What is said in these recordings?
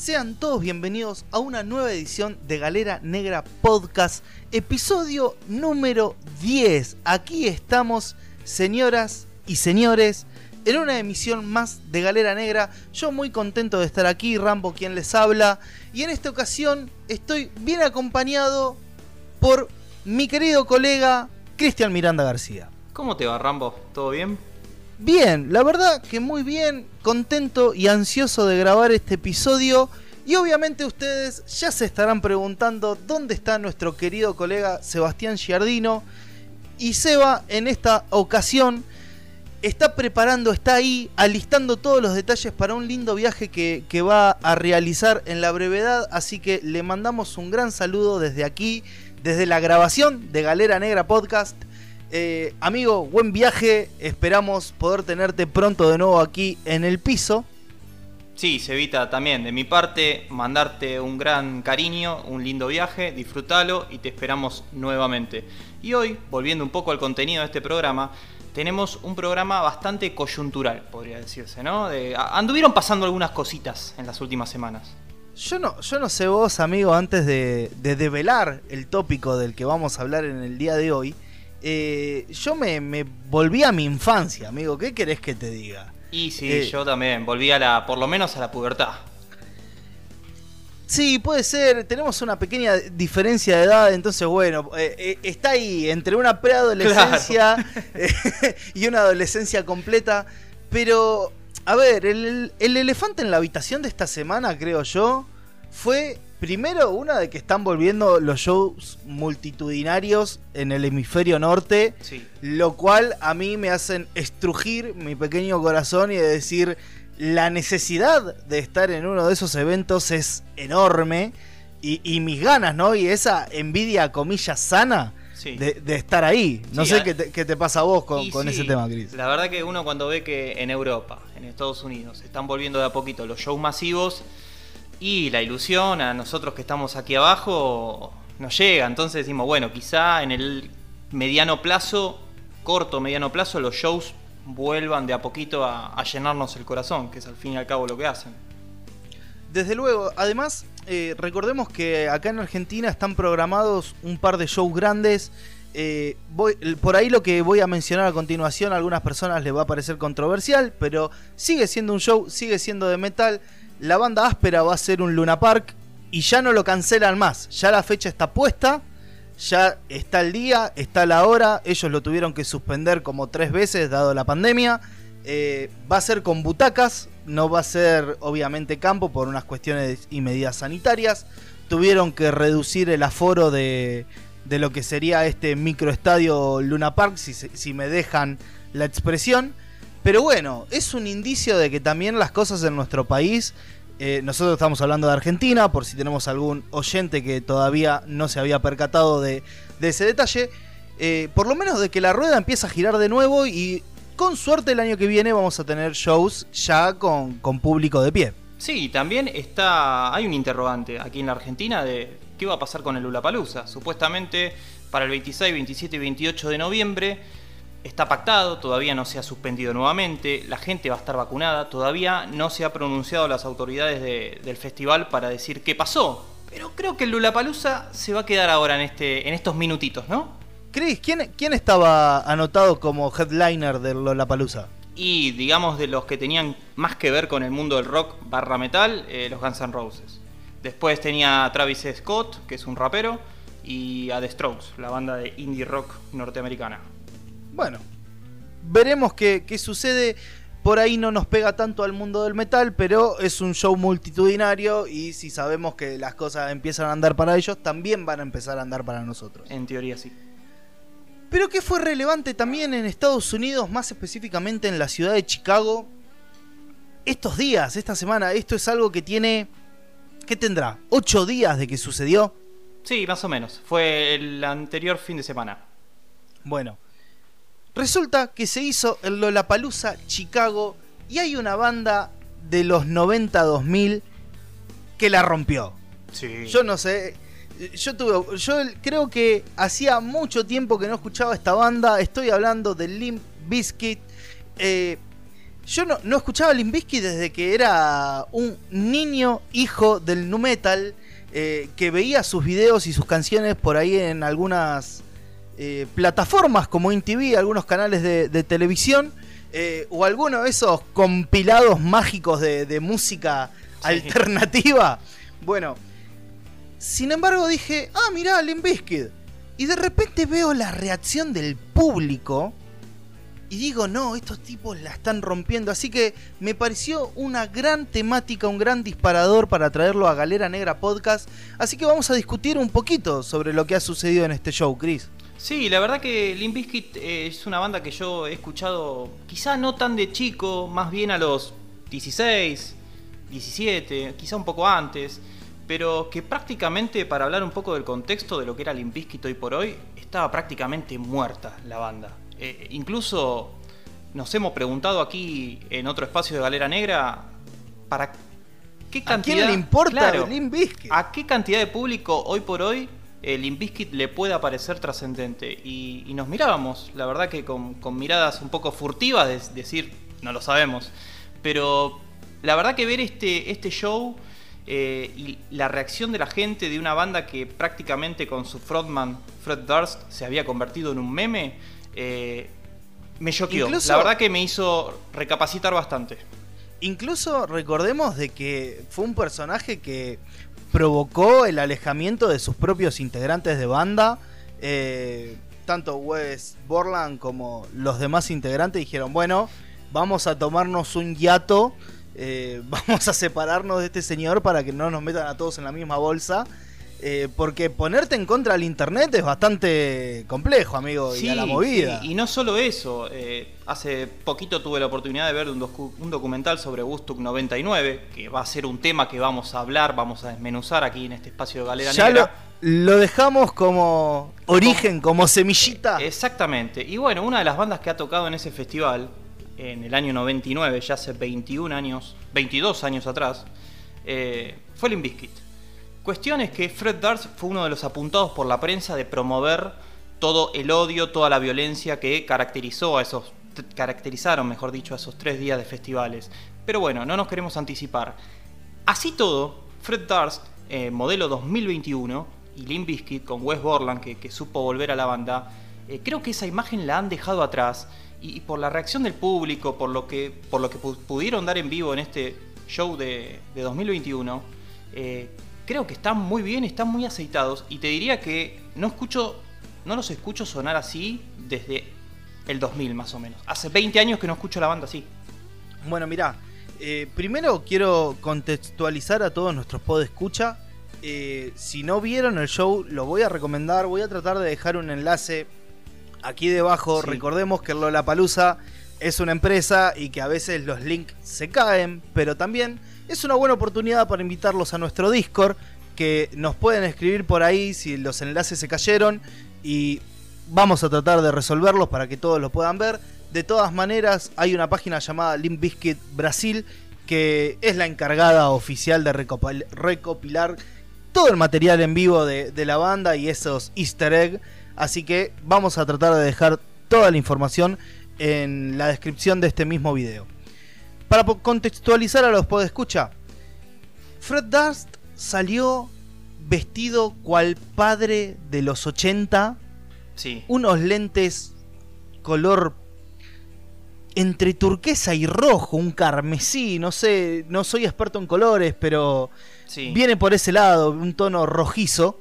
Sean todos bienvenidos a una nueva edición de Galera Negra Podcast, episodio número 10. Aquí estamos, señoras y señores, en una emisión más de Galera Negra. Yo muy contento de estar aquí, Rambo quien les habla. Y en esta ocasión estoy bien acompañado por mi querido colega Cristian Miranda García. ¿Cómo te va, Rambo? ¿Todo bien? Bien, la verdad que muy bien, contento y ansioso de grabar este episodio. Y obviamente ustedes ya se estarán preguntando dónde está nuestro querido colega Sebastián Giardino. Y Seba en esta ocasión está preparando, está ahí, alistando todos los detalles para un lindo viaje que, que, va a realizar en la brevedad. Así que le mandamos un gran saludo desde aquí, desde la grabación de Galera Negra Podcast. Eh, amigo, buen viaje. Esperamos poder tenerte pronto de nuevo aquí en el piso. Sí, Sevita, también de mi parte, mandarte un gran cariño, un lindo viaje, disfrútalo y te esperamos nuevamente. Y hoy, volviendo un poco al contenido de este programa, tenemos un programa bastante coyuntural, podría decirse, ¿no? De, anduvieron pasando algunas cositas en las últimas semanas. Yo no, yo no sé vos, amigo, antes de, de develar el tópico del que vamos a hablar en el día de hoy, eh, yo me, me, volví a mi infancia, amigo. ¿Qué querés que te diga? Y sí, eh, yo también. Volví a la, por lo menos a la pubertad. Sí, puede ser. Tenemos una pequeña diferencia de edad, entonces bueno, eh, está ahí entre una preadolescencia claro. y una adolescencia completa. Pero, a ver, el, el elefante en la habitación de esta semana, creo yo, fue Primero, una de que están volviendo los shows multitudinarios en el hemisferio norte, sí. lo cual a mí me hacen estrujir mi pequeño corazón y de decir, la necesidad de estar en uno de esos eventos es enorme y, y mis ganas, ¿no? Y esa envidia, comillas, sana. Sí. De, de, estar ahí. No sí, sé qué te, qué te, pasa a vos con, con sí, ese tema, Cris. La verdad que uno cuando ve que en Europa, en Estados Unidos, están volviendo de a poquito los shows masivos, y la ilusión a nosotros que estamos aquí abajo nos llega. Entonces decimos, bueno, quizá en el mediano plazo, corto mediano plazo, los shows vuelvan de a poquito a, llenarnos el corazón, que es al fin y al cabo lo que hacen. Desde luego, además, eh, recordemos que acá en Argentina están programados un par de shows grandes. Eh, por ahí lo que voy a mencionar a continuación a algunas personas les va a parecer controversial, pero sigue siendo un show, sigue siendo de metal la banda áspera va a ser un Luna Park y ya no lo cancelan más. Ya la fecha está puesta, ya está el día, está la hora. Ellos lo tuvieron que suspender como tres veces dado la pandemia. Eh, va a ser con butacas, no va a ser obviamente campo por unas cuestiones y medidas sanitarias. Tuvieron que reducir el aforo de, de lo que sería este microestadio Luna Park, si, si me dejan la expresión. Pero bueno, es un indicio de que también las cosas en nuestro país, eh, nosotros estamos hablando de Argentina, por si tenemos algún oyente que todavía no se había percatado de, ese detalle, eh, por lo menos de que la rueda empieza a girar de nuevo y con suerte el año que viene vamos a tener shows ya con, con público de pie. Sí, también está, hay un interrogante aquí en la Argentina de qué va a pasar con el Ulapalooza. Supuestamente para el 26, 27 y 28 de noviembre está pactado, todavía no se ha suspendido nuevamente, la gente va a estar vacunada, todavía no se ha pronunciado las autoridades de, del festival para decir qué pasó. Pero creo que el Lulapalooza se va a quedar ahora en, este, en estos minutitos, ¿no? Chris, ¿quién, ¿quién estaba anotado como headliner del Lollapalooza? Y digamos de los que tenían más que ver con el mundo del rock barra metal, eh, los Guns N' Roses. Después tenía a Travis Scott, que es un rapero, y a The Strokes, la banda de indie rock norteamericana. Bueno, veremos qué, qué, sucede. Por ahí no nos pega tanto al mundo del metal, pero es un show multitudinario y si sabemos que las cosas empiezan a andar para ellos, también van a empezar a andar para nosotros. En teoría sí. Pero que fue relevante también en Estados Unidos, más específicamente en la ciudad de Chicago, estos días, esta semana, esto es algo que tiene, ¿qué tendrá? ¿Ocho días de que sucedió? Sí, más o menos. Fue el anterior fin de semana. Bueno, Resulta que se hizo el Lollapalooza Chicago y hay una banda de los 90-2000 que la rompió. Sí. Yo no sé, yo tuve, yo creo que hacía mucho tiempo que no escuchaba esta banda. Estoy hablando de Limp Bizkit. Eh, yo no, no escuchaba Limbisky desde que era un niño hijo del nu metal eh, que veía sus videos y sus canciones por ahí en algunas eh, plataformas como InTV, algunos canales de, televisión eh, o alguno de esos compilados mágicos de, música alternativa. Bueno, sin embargo dije, ah, mirá, Limbisky. Y de repente veo la reacción del público y digo, no, estos tipos la están rompiendo. Así que me pareció una gran temática, un gran disparador para traerlo a Galera Negra Podcast. Así que vamos a discutir un poquito sobre lo que ha sucedido en este show, Chris. Sí, la verdad que Limp Bizkit eh, es una banda que yo he escuchado quizá no tan de chico, más bien a los 16, 17, quizá un poco antes, pero que prácticamente, para hablar un poco del contexto de lo que era Limp Bizkit hoy por hoy, estaba prácticamente muerta la banda. Eh, incluso nos hemos preguntado aquí en otro espacio de Galera Negra para qué cantidad. ¿A quién le importa ¿A qué cantidad de público hoy por hoy el Limbiskit le puede parecer trascendente? Y, nos mirábamos, la verdad que con, miradas un poco furtivas, de decir, no lo sabemos. Pero la verdad que ver este, este show eh, y la reacción de la gente de una banda que prácticamente con su frontman Fred Durst se había convertido en un meme eh, me choqueó. la verdad que me hizo recapacitar bastante. Incluso recordemos de que fue un personaje que provocó el alejamiento de sus propios integrantes de banda. Eh, tanto Wes Borland como los demás integrantes dijeron, bueno, vamos a tomarnos un hiato, eh, vamos a separarnos de este señor para que no nos metan a todos en la misma bolsa. Eh, porque ponerte en contra del internet es bastante complejo, amigo, y a la movida. y no solo eso, eh, hace poquito tuve la oportunidad de ver un, documental sobre Woodstock 99, que va a ser un tema que vamos a hablar, vamos a desmenuzar aquí en este espacio de Galera ya Negra. Lo, lo dejamos como origen, como semillita. Eh, exactamente. Y bueno, una de las bandas que ha tocado en ese festival, en el año 99, ya hace 21 años, 22 años atrás, fue Limp Bizkit. Cuestión es que Fred Durst fue uno de los apuntados por la prensa de promover todo el odio, toda la violencia que caracterizó a esos caracterizaron, mejor dicho, a esos tres días de festivales. Pero bueno, no nos queremos anticipar. Así todo, Fred Durst, eh, modelo 2021, y Limp Bizkit con Wes Borland, que, supo volver a la banda, eh, creo que esa imagen la han dejado atrás. Y, por la reacción del público, por lo que, por lo que pudieron dar en vivo en este show de, 2021, eh, creo que están muy bien, están muy aceitados y te diría que no escucho, no los escucho sonar así desde el 2000 más o menos. Hace 20 años que no escucho la banda así. Bueno, mirá, eh, primero quiero contextualizar a todos nuestros pod escucha. Eh, si no vieron el show, lo voy a recomendar. Voy a tratar de dejar un enlace aquí debajo. Recordemos que Lollapalooza es una empresa y que a veces los links se caen, pero también es una buena oportunidad para invitarlos a nuestro Discord, que nos pueden escribir por ahí si los enlaces se cayeron y vamos a tratar de resolverlos para que todos lo puedan ver. De todas maneras, hay una página llamada Limp Brasil que es la encargada oficial de recopilar todo el material en vivo de, de la banda y esos easter eggs. Así que vamos a tratar de dejar toda la información en la descripción de este mismo video. Para contextualizar a los podescucha, Fred Durst salió vestido cual padre de los 80. Sí. Unos lentes color entre turquesa y rojo, un carmesí, no sé, no soy experto en colores, pero viene por ese lado, un tono rojizo.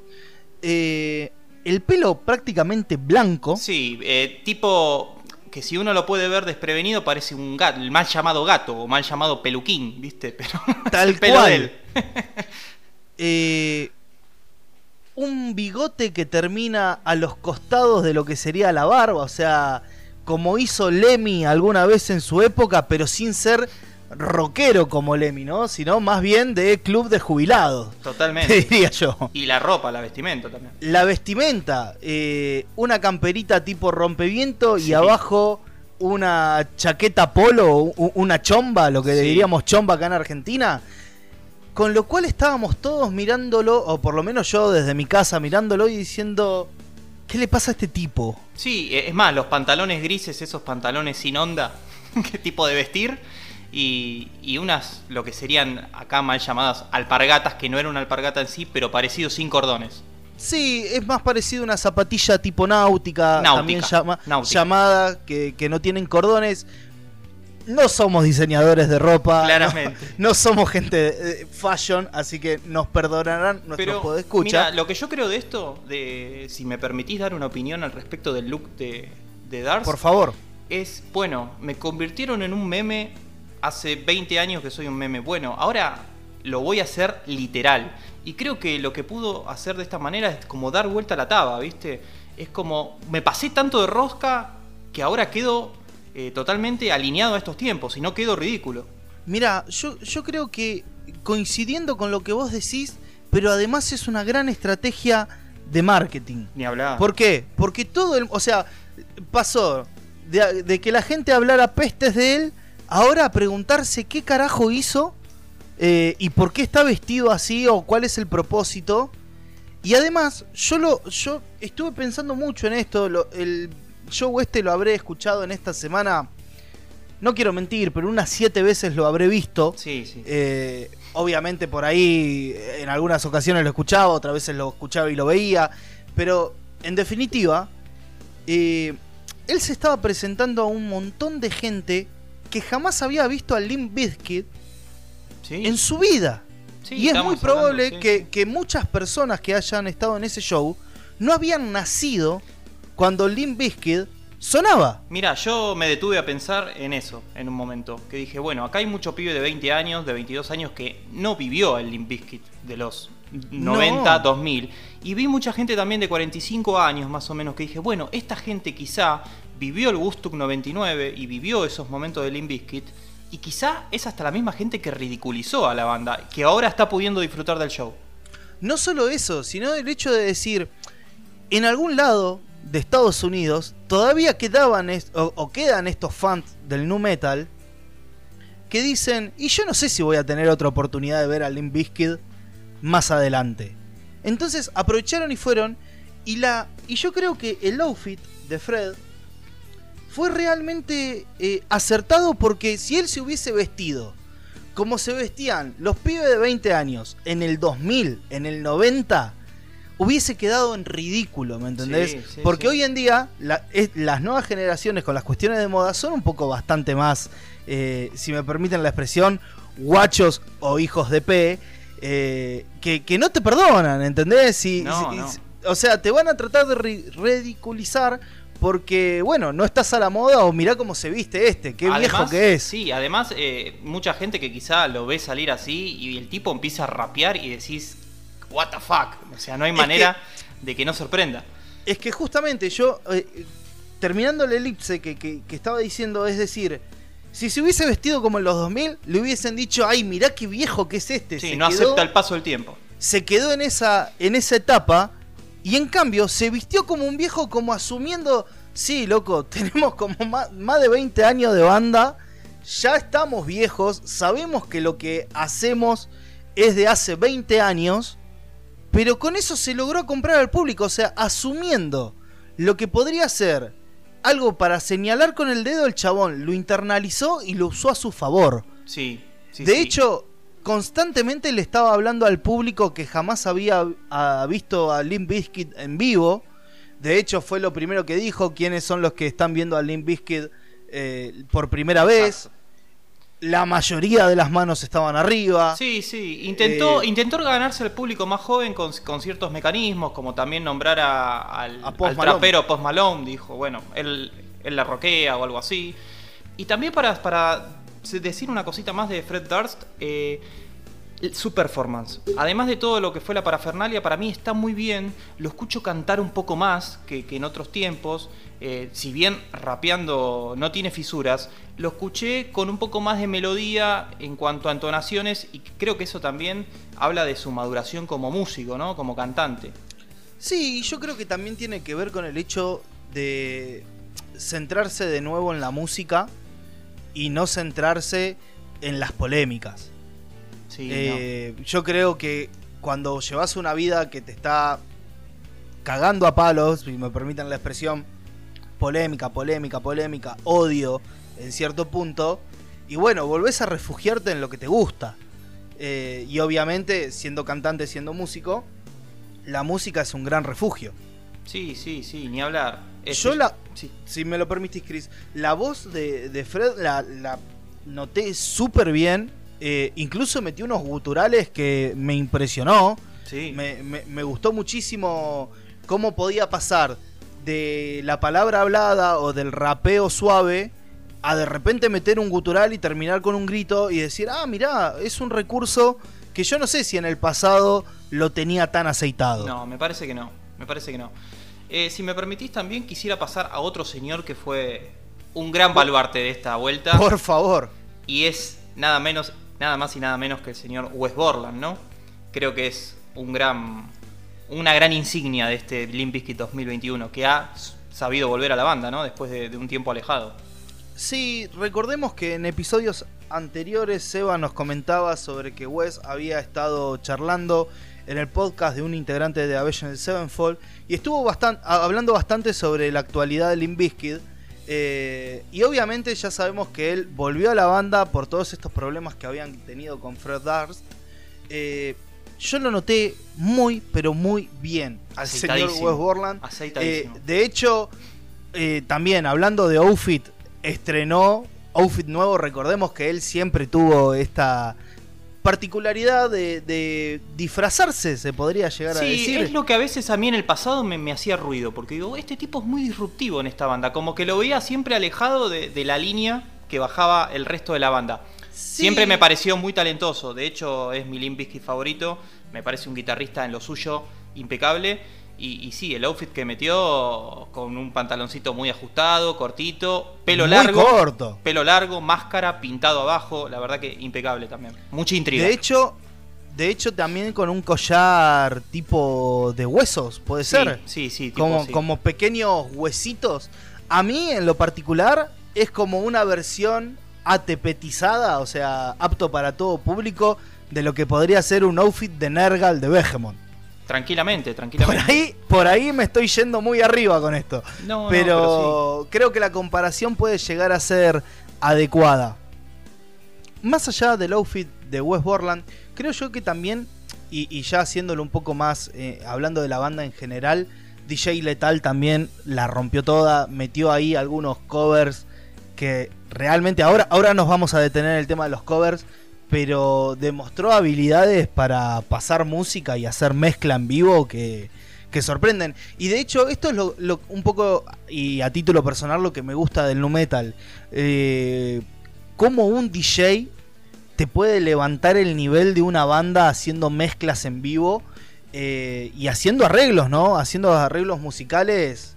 Eh, el pelo prácticamente blanco. Sí, eh, tipo que si uno lo puede ver desprevenido parece un gato, el mal llamado gato o mal llamado peluquín, ¿viste? Pero tal cual. Eh, un bigote que termina a los costados de lo que sería la barba, o sea, como hizo Lemmy alguna vez en su época, pero sin ser rockero como Lemmy, ¿no? Sino más bien de club de jubilados. Totalmente. diría yo. Y la ropa, la vestimenta también. La vestimenta, eh, una camperita tipo rompeviento y abajo una chaqueta polo, una chomba, lo que diríamos chomba acá en Argentina. Con lo cual estábamos todos mirándolo, o por lo menos yo desde mi casa mirándolo y diciendo, ¿qué le pasa a este tipo? Sí, es más, los pantalones grises, esos pantalones sin onda, qué tipo de vestir. Y, y unas, lo que serían acá mal llamadas alpargatas, que no era una alpargata en sí, pero parecido sin cordones. Sí, es más parecido a una zapatilla tipo náutica, Náutica, también llama- náutica. llamada, que, que no tienen cordones. No somos diseñadores de ropa. Claramente. No, no somos gente de fashion, así que nos perdonarán nuestros podescuchas. mira, lo que yo creo de esto, de si me permitís dar una opinión al respecto del look de, de Darth, Por favor. es, bueno, me convirtieron en un meme hace 20 años que soy un meme. Bueno, ahora lo voy a hacer literal. Y creo que lo que pudo hacer de esta manera es como dar vuelta a la taba, ¿viste? Es como, me pasé tanto de rosca que ahora quedo eh, totalmente alineado a estos tiempos y no quedo ridículo. Mira, yo, yo creo que coincidiendo con lo que vos decís, pero además es una gran estrategia de marketing. Ni hablar. ¿Por qué? Porque todo el. O sea, pasó de, de que la gente hablara pestes de él, ahora a preguntarse qué carajo hizo eh, y por qué está vestido así o cuál es el propósito. Y además, yo lo yo estuve pensando mucho en esto. lo- el show este lo habré escuchado en esta semana. No quiero mentir, pero unas siete veces lo habré visto. Sí, sí. Eh, obviamente por ahí en algunas ocasiones lo escuchaba, otras veces lo escuchaba y lo veía. Pero en definitiva, eh, él se estaba presentando a un montón de gente que jamás había visto a Limp Bizkit Sí. en su vida. Sí, y es muy probable hablando, sí, que, que muchas personas que hayan estado en ese show no habían nacido cuando Limp Bizkit sonaba. Mira, yo me detuve a pensar en eso en un momento. Que dije, bueno, acá hay mucho pibe de 20 años, de 22 años que no vivió el Limp Bizkit de los 90, No. 2000. Y vi mucha gente también de 45 años más o menos que dije, bueno, esta gente quizá vivió el Woodstock 99 y vivió esos momentos de Limp Bizkit. Y quizá es hasta la misma gente que ridiculizó a la banda, que ahora está pudiendo disfrutar del show. No solo eso, sino el hecho de decir, en algún lado de Estados Unidos todavía quedaban o, o quedan estos fans del nu metal que dicen, y yo no sé si voy a tener otra oportunidad de ver a Limp Bizkit más adelante. Entonces aprovecharon y fueron y la y yo creo que el outfit de Fred fue realmente eh, acertado porque si él se hubiese vestido como se vestían los pibes de 20 años en el 2000, en el 90, hubiese quedado en ridículo, ¿me entendés? Sí, sí, Porque sí. hoy en día la- es- las nuevas generaciones con las cuestiones de moda son un poco bastante más, eh, si me permiten la expresión, guachos o hijos de P, eh, que, que no te perdonan, ¿entendés? No, no. O sea, te van a tratar de ri- ridiculizar porque, bueno, no estás a la moda o mirá cómo se viste este, qué viejo que es. Sí, además, eh, mucha gente que quizá lo ve salir así y el tipo empieza a rapear y decís, ¿What the fuck? O sea, no hay Es manera de que no sorprenda. Es que justamente yo, eh, terminando el elipse que, que- que estaba diciendo, es decir, si se hubiese vestido como en los 2000, le hubiesen dicho, ay, mirá qué viejo que es este. Sí, se no quedó, acepta el paso del tiempo. Se quedó en esa, en esa etapa y en cambio se vistió como un viejo como asumiendo, sí, loco, tenemos como más, más de 20 años de banda, ya estamos viejos, sabemos que lo que hacemos es de hace 20 años, pero con eso se logró comprar al público, o sea, asumiendo lo que podría ser algo para señalar con el dedo el chabón, lo internalizó y lo usó a su favor. Sí, sí. de sí. hecho, constantemente le estaba hablando al público que jamás había visto a Limp Bizkit en vivo. De hecho, fue lo primero que dijo, quiénes son los que están viendo a Limp Bizkit eh, por primera vez. Exacto. La mayoría de las manos estaban arriba. Sí, sí. Intentó, Eh, intentó ganarse al público más joven con, con ciertos mecanismos, como también nombrar a- al, A Post al trapero Post Malone. Dijo, bueno, él, él la roquea o algo así. Y también para, para decir una cosita más de Fred Durst, eh, su performance. Además de todo lo que fue la parafernalia, para mí está muy bien. Lo escucho cantar un poco más que, en otros tiempos. Eh, si bien rapeando no tiene fisuras, lo escuché con un poco más de melodía en cuanto a entonaciones y creo que eso también habla de su maduración como músico, ¿no? Como cantante. Sí, yo creo que también tiene que ver con el hecho de centrarse de nuevo en la música y no centrarse en las polémicas. Sí, Eh, Yo creo que cuando llevas una vida que te está cagando a palos, si me permiten la expresión, polémica, polémica, polémica, odio, en cierto punto. Y bueno, volvés a refugiarte en lo que te gusta. Eh, y obviamente, siendo cantante, siendo músico, la música es un gran refugio. Sí, sí, sí, ni hablar. Yo la, si me lo permitís, Chris, la voz de, Fred la, noté súper bien. Eh, incluso metí unos guturales que me impresionó. Sí. Me, gustó muchísimo cómo podía pasar de la palabra hablada o del rapeo suave a de repente meter un gutural y terminar con un grito y decir, ah, mirá, es un recurso que yo no sé si en el pasado lo tenía tan aceitado. No, me parece que no, me parece que no. Eh, si me permitís también quisiera pasar a otro señor que fue un gran baluarte de esta vuelta. Por favor. Y es nada menos, nada más y nada menos que el señor Wes Borland, ¿no? Creo que es un gran, una gran insignia de este Limp Bizkit 2021 que ha sabido volver a la banda, ¿no? Después de, un tiempo alejado. Sí, recordemos que en episodios anteriores Seba nos comentaba sobre que Wes había estado charlando en el podcast de un integrante de Avenged Sevenfold y estuvo hablando bastante sobre la actualidad de Limp Bizkit. Eh, y obviamente ya sabemos que él volvió a la banda por todos estos problemas que habían tenido con Fred Durst. Eh, yo lo noté muy, pero muy bien al señor Wes Borland. Eh, de hecho, también hablando de Outfit, estrenó Outfit nuevo. Recordemos que él siempre tuvo esta particularidad de, disfrazarse, se podría llegar a decir. Sí, es lo que a veces a mí en el pasado me, hacía ruido, porque digo, este tipo es muy disruptivo en esta banda, como que lo veía siempre alejado de, la línea que bajaba el resto de la banda. Siempre me pareció muy talentoso, de hecho es mi Limp favorito, me parece un guitarrista en lo suyo impecable y, sí, el outfit que metió con un pantaloncito muy ajustado, cortito, pelo muy largo. corto. Pelo largo, máscara, pintado abajo. La verdad que impecable también. Mucha intriga. De hecho, de hecho también con un collar tipo de huesos, puede ser. Sí, sí, como, como pequeños huesitos. A mí, en lo particular, es como una versión atepetizada, o sea, apto para todo público, de lo que podría ser un outfit de Nergal de Behemoth. Tranquilamente, tranquilamente. Por ahí, por ahí me estoy yendo muy arriba con esto. No, pero, creo que la comparación puede llegar a ser adecuada. Más allá del outfit de West Borland, creo yo que también, y, ya haciéndolo un poco más, eh, hablando de la banda en general, DJ Letal también la rompió toda, metió ahí algunos covers que realmente ahora, ahora nos vamos a detener en el tema de los covers, pero demostró habilidades para pasar música y hacer mezcla en vivo que, sorprenden. Y de hecho, esto es lo, un poco, y a título personal, lo que me gusta del nu metal. Eh, cómo un DJ te puede levantar el nivel de una banda haciendo mezclas en vivo eh, y haciendo arreglos, ¿no? Haciendo arreglos musicales.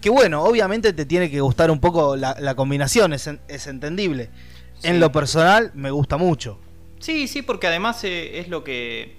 Que bueno, obviamente te tiene que gustar un poco la, combinación, es, es entendible. En lo personal me gusta mucho. Sí, sí, porque además eh, es lo que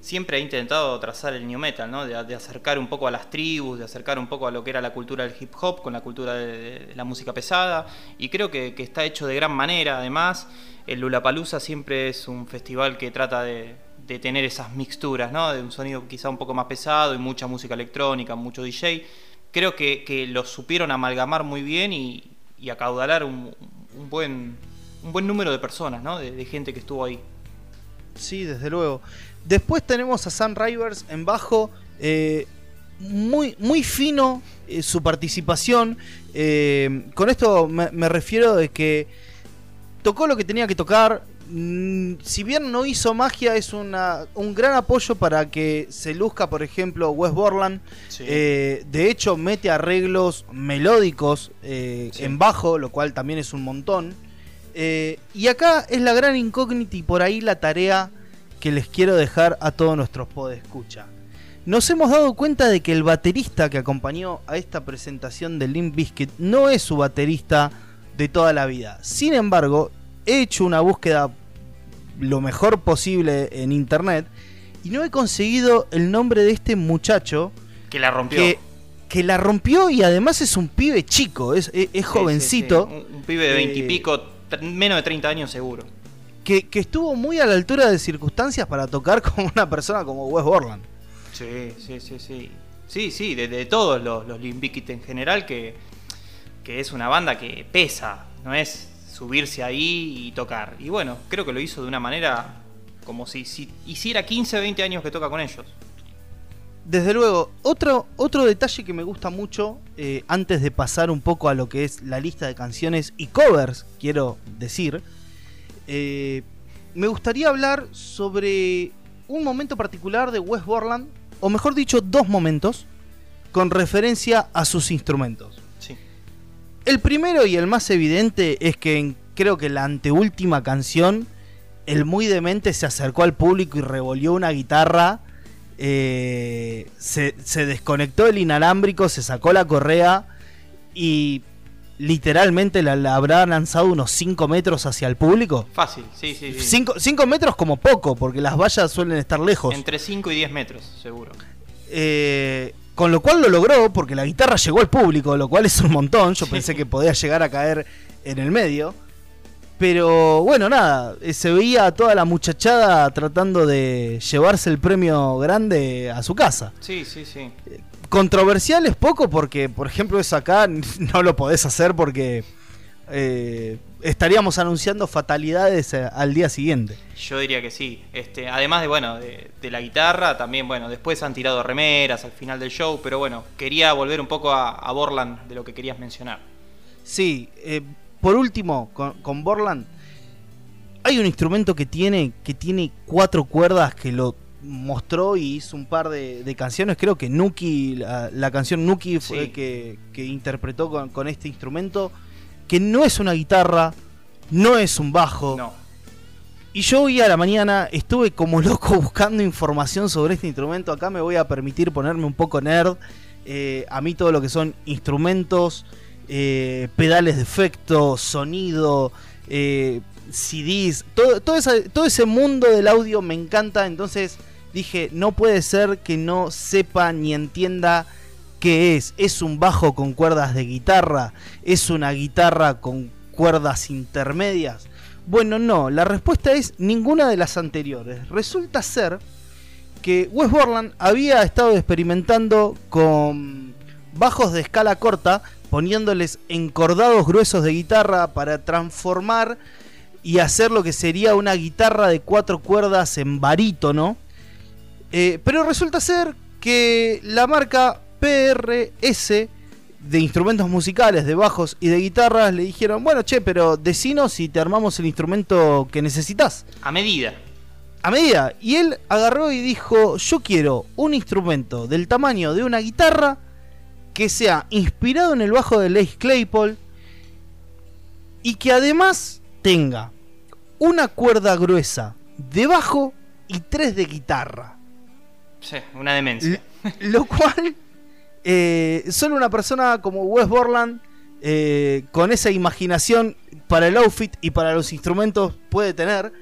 siempre ha intentado trazar el new metal, ¿no? De, acercar un poco a las tribus, de acercar un poco a lo que era la cultura del hip hop con la cultura de, la música pesada. Y creo que, está hecho de gran manera. Además, el Lulapalooza siempre es un festival que trata de, tener esas mixturas, ¿no? De un sonido quizá un poco más pesado y mucha música electrónica, mucho DJ. Creo que, que lo supieron amalgamar muy bien y, acaudalar un buen un buen número de personas, ¿no? De, gente que estuvo ahí. Sí, desde luego. Después tenemos a Sam Rivers en bajo. Eh, muy, muy fino eh, su participación. Eh, con esto me, refiero de que tocó lo que tenía que tocar. Mm, si bien no hizo magia, es una, un gran apoyo para que se luzca, por ejemplo, Wes Borland. de hecho, mete arreglos melódicos en bajo, lo cual también es un montón. Eh, y acá es la gran incógnita y por ahí la tarea que les quiero dejar a todos nuestros podescucha. Nos hemos dado cuenta de que el baterista que acompañó a esta presentación de Limp Bizkit no es su baterista de toda la vida. Sin embargo, he hecho una búsqueda lo mejor posible en internet y no he conseguido el nombre de este muchacho que la rompió. Que, la rompió y además es un pibe chico, es, jovencito. Un, pibe de veintipico, eh, menos de 30 años seguro. Que, estuvo muy a la altura de circunstancias para tocar con una persona como Wes Borland. Sí, sí, sí, sí. Sí, sí, de, todos los, los Limp en general, que, que es una banda que pesa. no es subirse ahí y tocar. Y bueno, creo que lo hizo de una manera como si, si hiciera 15 o 20 años que toca con ellos. Desde luego, otro, otro detalle que me gusta mucho, eh, antes de pasar un poco a lo que es la lista de canciones y covers, quiero decir, eh, me gustaría hablar sobre un momento particular de West Borland, o mejor dicho, dos momentos, con referencia a sus instrumentos. Sí. El primero y el más evidente es que en, creo que la anteúltima canción, el muy demente se acercó al público y revolvió una guitarra eh, se, desconectó el inalámbrico, se sacó la correa y literalmente la, habrá lanzado unos 5 metros hacia el público. Fácil, sí, sí. 5 metros como poco, porque las vallas suelen estar lejos. Entre 5 y 10 metros, seguro. Eh, con lo cual lo logró, porque la guitarra llegó al público, lo cual es un montón. Yo pensé que podía llegar a caer en el medio. Pero bueno, nada, eh, se veía a toda la muchachada tratando de llevarse el premio grande a su casa. Sí, sí, sí. Controversial es poco porque, por ejemplo, eso acá no lo podés hacer porque eh, estaríamos anunciando fatalidades eh, al día siguiente. Yo diría que sí. Este, además de bueno, de, la guitarra, también bueno, después han tirado remeras al final del show, pero bueno, quería volver un poco a, Borland de lo que querías mencionar. Sí, eh, por último, con, Borland, hay un instrumento que tiene, que tiene cuatro cuerdas que lo mostró y hizo un par de, canciones. Creo que Nuki, la, canción Nuki fue que, que, interpretó con, este instrumento, que no es una guitarra, no es un bajo. No. Y yo hoy a la mañana estuve como loco buscando información sobre este instrumento. Acá me voy a permitir ponerme un poco nerd. Eh, a mí todo lo que son instrumentos, eh, pedales de efecto, sonido, eh, CDs, todo, todo, ese mundo del audio me encanta, entonces dije, no puede ser que no sepa ni entienda qué es. ¿Es un bajo con cuerdas de guitarra? ¿Es una guitarra con cuerdas intermedias? Bueno, no, la respuesta es ninguna de las anteriores. Resulta ser que Wes Borland había estado experimentando con bajos de escala corta poniéndoles encordados gruesos de guitarra para transformar y hacer lo que sería una guitarra de cuatro cuerdas en barítono. Eh, pero resulta ser que la marca PRS de instrumentos musicales, de bajos y de guitarras le dijeron, bueno, che, pero decinos si te armamos el instrumento que necesitas. A medida. A medida. Y él agarró y dijo, yo quiero un instrumento del tamaño de una guitarra que sea inspirado en el bajo de Lace Claypool y que además tenga una cuerda gruesa de bajo y tres de guitarra. Sí, una demencia. Lo cual, eh, solo una persona como Wes Borland, eh, con esa imaginación para el outfit y para los instrumentos, puede tener.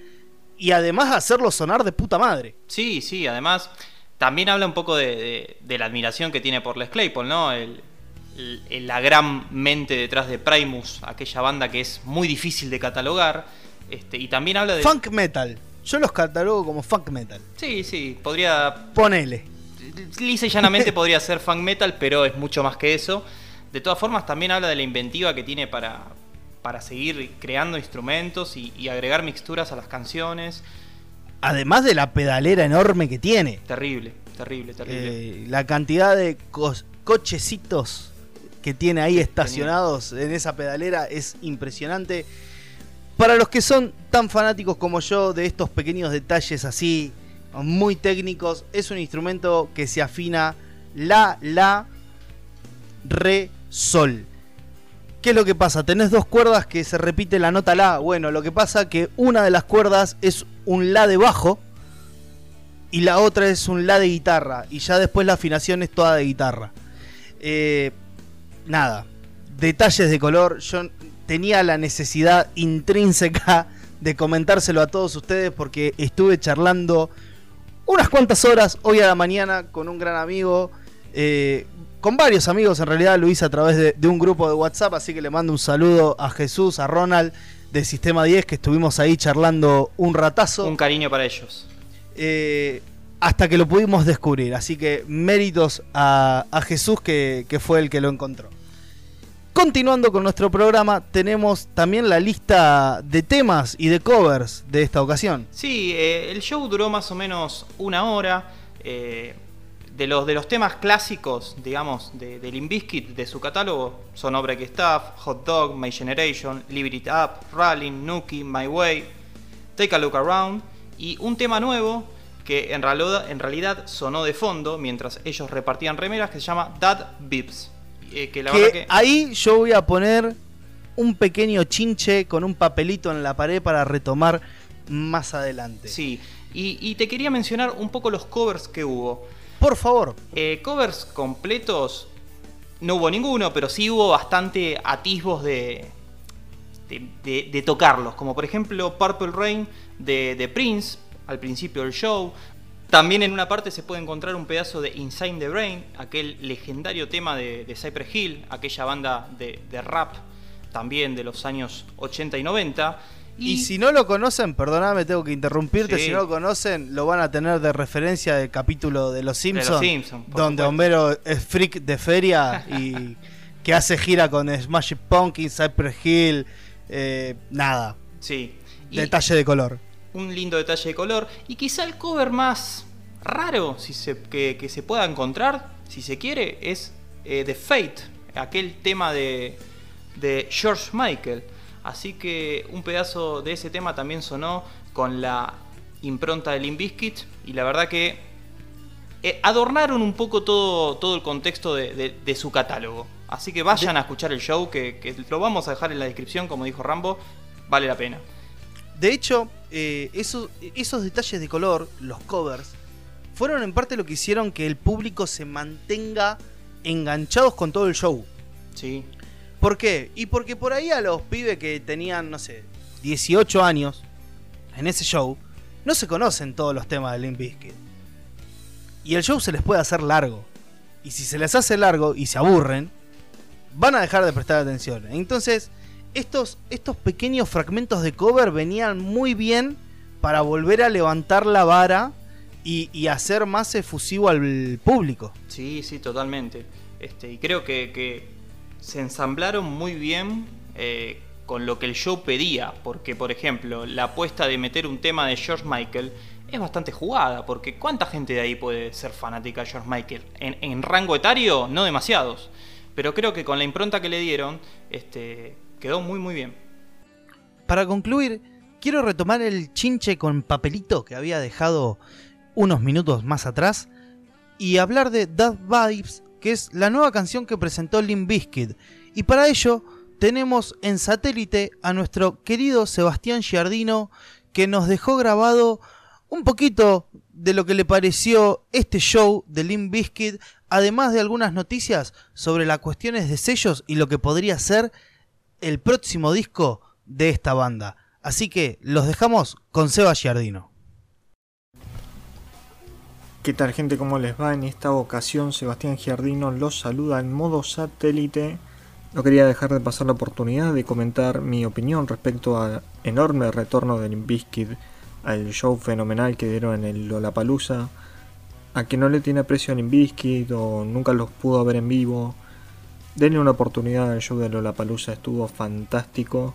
Y además hacerlo sonar de puta madre. Sí, sí, además también habla un poco de, la admiración que tiene por Les Claypool, ¿no? la gran mente detrás de Primus, aquella banda que es muy difícil de catalogar. Este, y también habla de. Funk metal. Yo los catalogo como funk metal. Sí, sí, podría. Ponele. Lisa y llanamente podría ser funk metal, pero es mucho más que eso. De todas formas, también habla de la inventiva que tiene para, para seguir creando instrumentos y agregar mixturas a las canciones. Además de la pedalera enorme que tiene. Terrible, terrible, terrible. Eh, la cantidad de cochecitos que tiene ahí estacionados en esa pedalera es impresionante. Para los que son tan fanáticos como yo de estos pequeños detalles así, muy técnicos, es un instrumento que se afina la, la, re, sol. ¿Qué es lo que pasa? Tenés dos cuerdas que se repite la nota La. Bueno, lo que pasa que una de las cuerdas es un La de bajo y la otra es un La de guitarra. Y ya después la afinación es toda de guitarra. Eh, nada, detalles de color. Yo tenía la necesidad intrínseca de comentárselo a todos ustedes porque estuve charlando unas cuantas horas hoy a la mañana con un gran amigo. Eh, con varios amigos, en realidad lo hice a través de, un grupo de WhatsApp, así que le mando un saludo a Jesús, a Ronald de Sistema 10, que estuvimos ahí charlando un ratazo. Un cariño para ellos. Eh, hasta que lo pudimos descubrir, así que méritos a, Jesús que, fue el que lo encontró. continuando con nuestro programa, tenemos también la lista de temas y de covers de esta ocasión. Sí, eh, el show duró más o menos una hora. Eh, de, los, de los temas clásicos, digamos, de, de Limp de su catálogo, son Break Stuff, Hot Dog, My Generation, Live It Up, Rallying, Nuki, My Way, Take a Look Around y un tema nuevo que en realidad, en realidad sonó de fondo mientras ellos repartían remeras que se llama Dad Bips. Eh, que la verdad que... Ahí yo voy a poner un pequeño chinche con un papelito en la pared para retomar más adelante. Sí, y, te quería mencionar un poco los covers que hubo. Por favor. Eh, covers completos no hubo ninguno, pero sí hubo bastante atisbos de, de, tocarlos. Como por ejemplo Purple Rain de, Prince al principio del show. También en una parte se puede encontrar un pedazo de Inside the Brain, aquel legendario tema de, Cypress Hill, aquella banda de rap también de los años 80 y 90. Y, si no lo conocen, perdóname, tengo que interrumpirte, si no lo conocen, lo van a tener de referencia del capítulo de Los Simpsons, donde Homero es freak de feria y que hace gira con Smash Pumpkin, Cypress Hill, eh, nada. Sí. Detalle de color. Un lindo detalle de color. Y quizá el cover más raro si se, que, se pueda encontrar, si se quiere, es eh, The Fate, aquel tema de, de George Michael. Así que un pedazo de ese tema también sonó con la impronta de Limp y la verdad que eh, adornaron un poco todo, todo el contexto de, su catálogo. Así que vayan a escuchar el show, que, lo vamos a dejar en la descripción, como dijo Rambo, vale la pena. De hecho, eh, esos, esos detalles de color, los covers, fueron en parte lo que hicieron que el público se mantenga enganchados con todo el show. Sí. ¿Por qué? Y porque por ahí a los pibes que tenían, no sé, 18 años en ese show, no se conocen todos los temas de Limp Bizkit. Y el show se les puede hacer largo. Y si se les hace largo y se aburren, van a dejar de prestar atención. Entonces, estos, estos pequeños fragmentos de cover venían muy bien para volver a levantar la vara y, hacer más efusivo al público. Sí, sí, totalmente. Este, y creo que se ensamblaron muy bien eh, con lo que el show pedía, porque por ejemplo, la apuesta de meter un tema de George Michael es bastante jugada, porque ¿cuánta gente de ahí puede ser fanática de George Michael? En, rango etario, no demasiados, pero creo que con la impronta que le dieron, este, quedó muy muy bien. Para concluir, quiero retomar el chinche con papelito que había dejado unos minutos más atrás y hablar de That Vibes que es la nueva canción que presentó Limp Bizkit. Y para ello tenemos en satélite a nuestro querido Sebastián Giardino, que nos dejó grabado un poquito de lo que le pareció este show de Limp Bizkit, además de algunas noticias sobre las cuestiones de sellos y lo que podría ser el próximo disco de esta banda. Así que los dejamos con Seba Giardino. ¿Qué tal gente? ¿Cómo les va? En esta ocasión Sebastián Giardino los saluda en modo satélite. No quería dejar de pasar la oportunidad de comentar mi opinión respecto al enorme retorno de Limbiskid al show fenomenal que dieron en el Lollapalooza. A quien no le tiene aprecio a Limbiskid o nunca los pudo ver en vivo, denle una oportunidad al show de Lollapalooza, estuvo fantástico.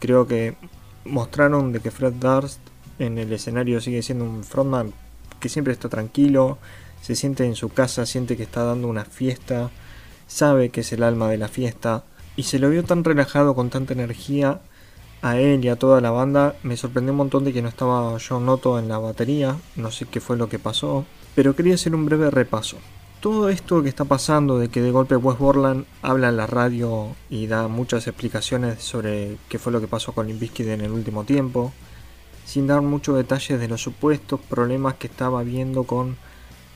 Creo que mostraron de que Fred Durst en el escenario sigue siendo un frontman que siempre está tranquilo, se siente en su casa, siente que está dando una fiesta, sabe que es el alma de la fiesta, y se lo vio tan relajado con tanta energía a él y a toda la banda, me sorprendió un montón de que no estaba John Noto en la batería, no sé qué fue lo que pasó, pero quería hacer un breve repaso. Todo esto que está pasando de que de golpe West Borland habla en la radio y da muchas explicaciones sobre qué fue lo que pasó con Limbiskid en el último tiempo, sin dar muchos detalles de los supuestos problemas que estaba viendo con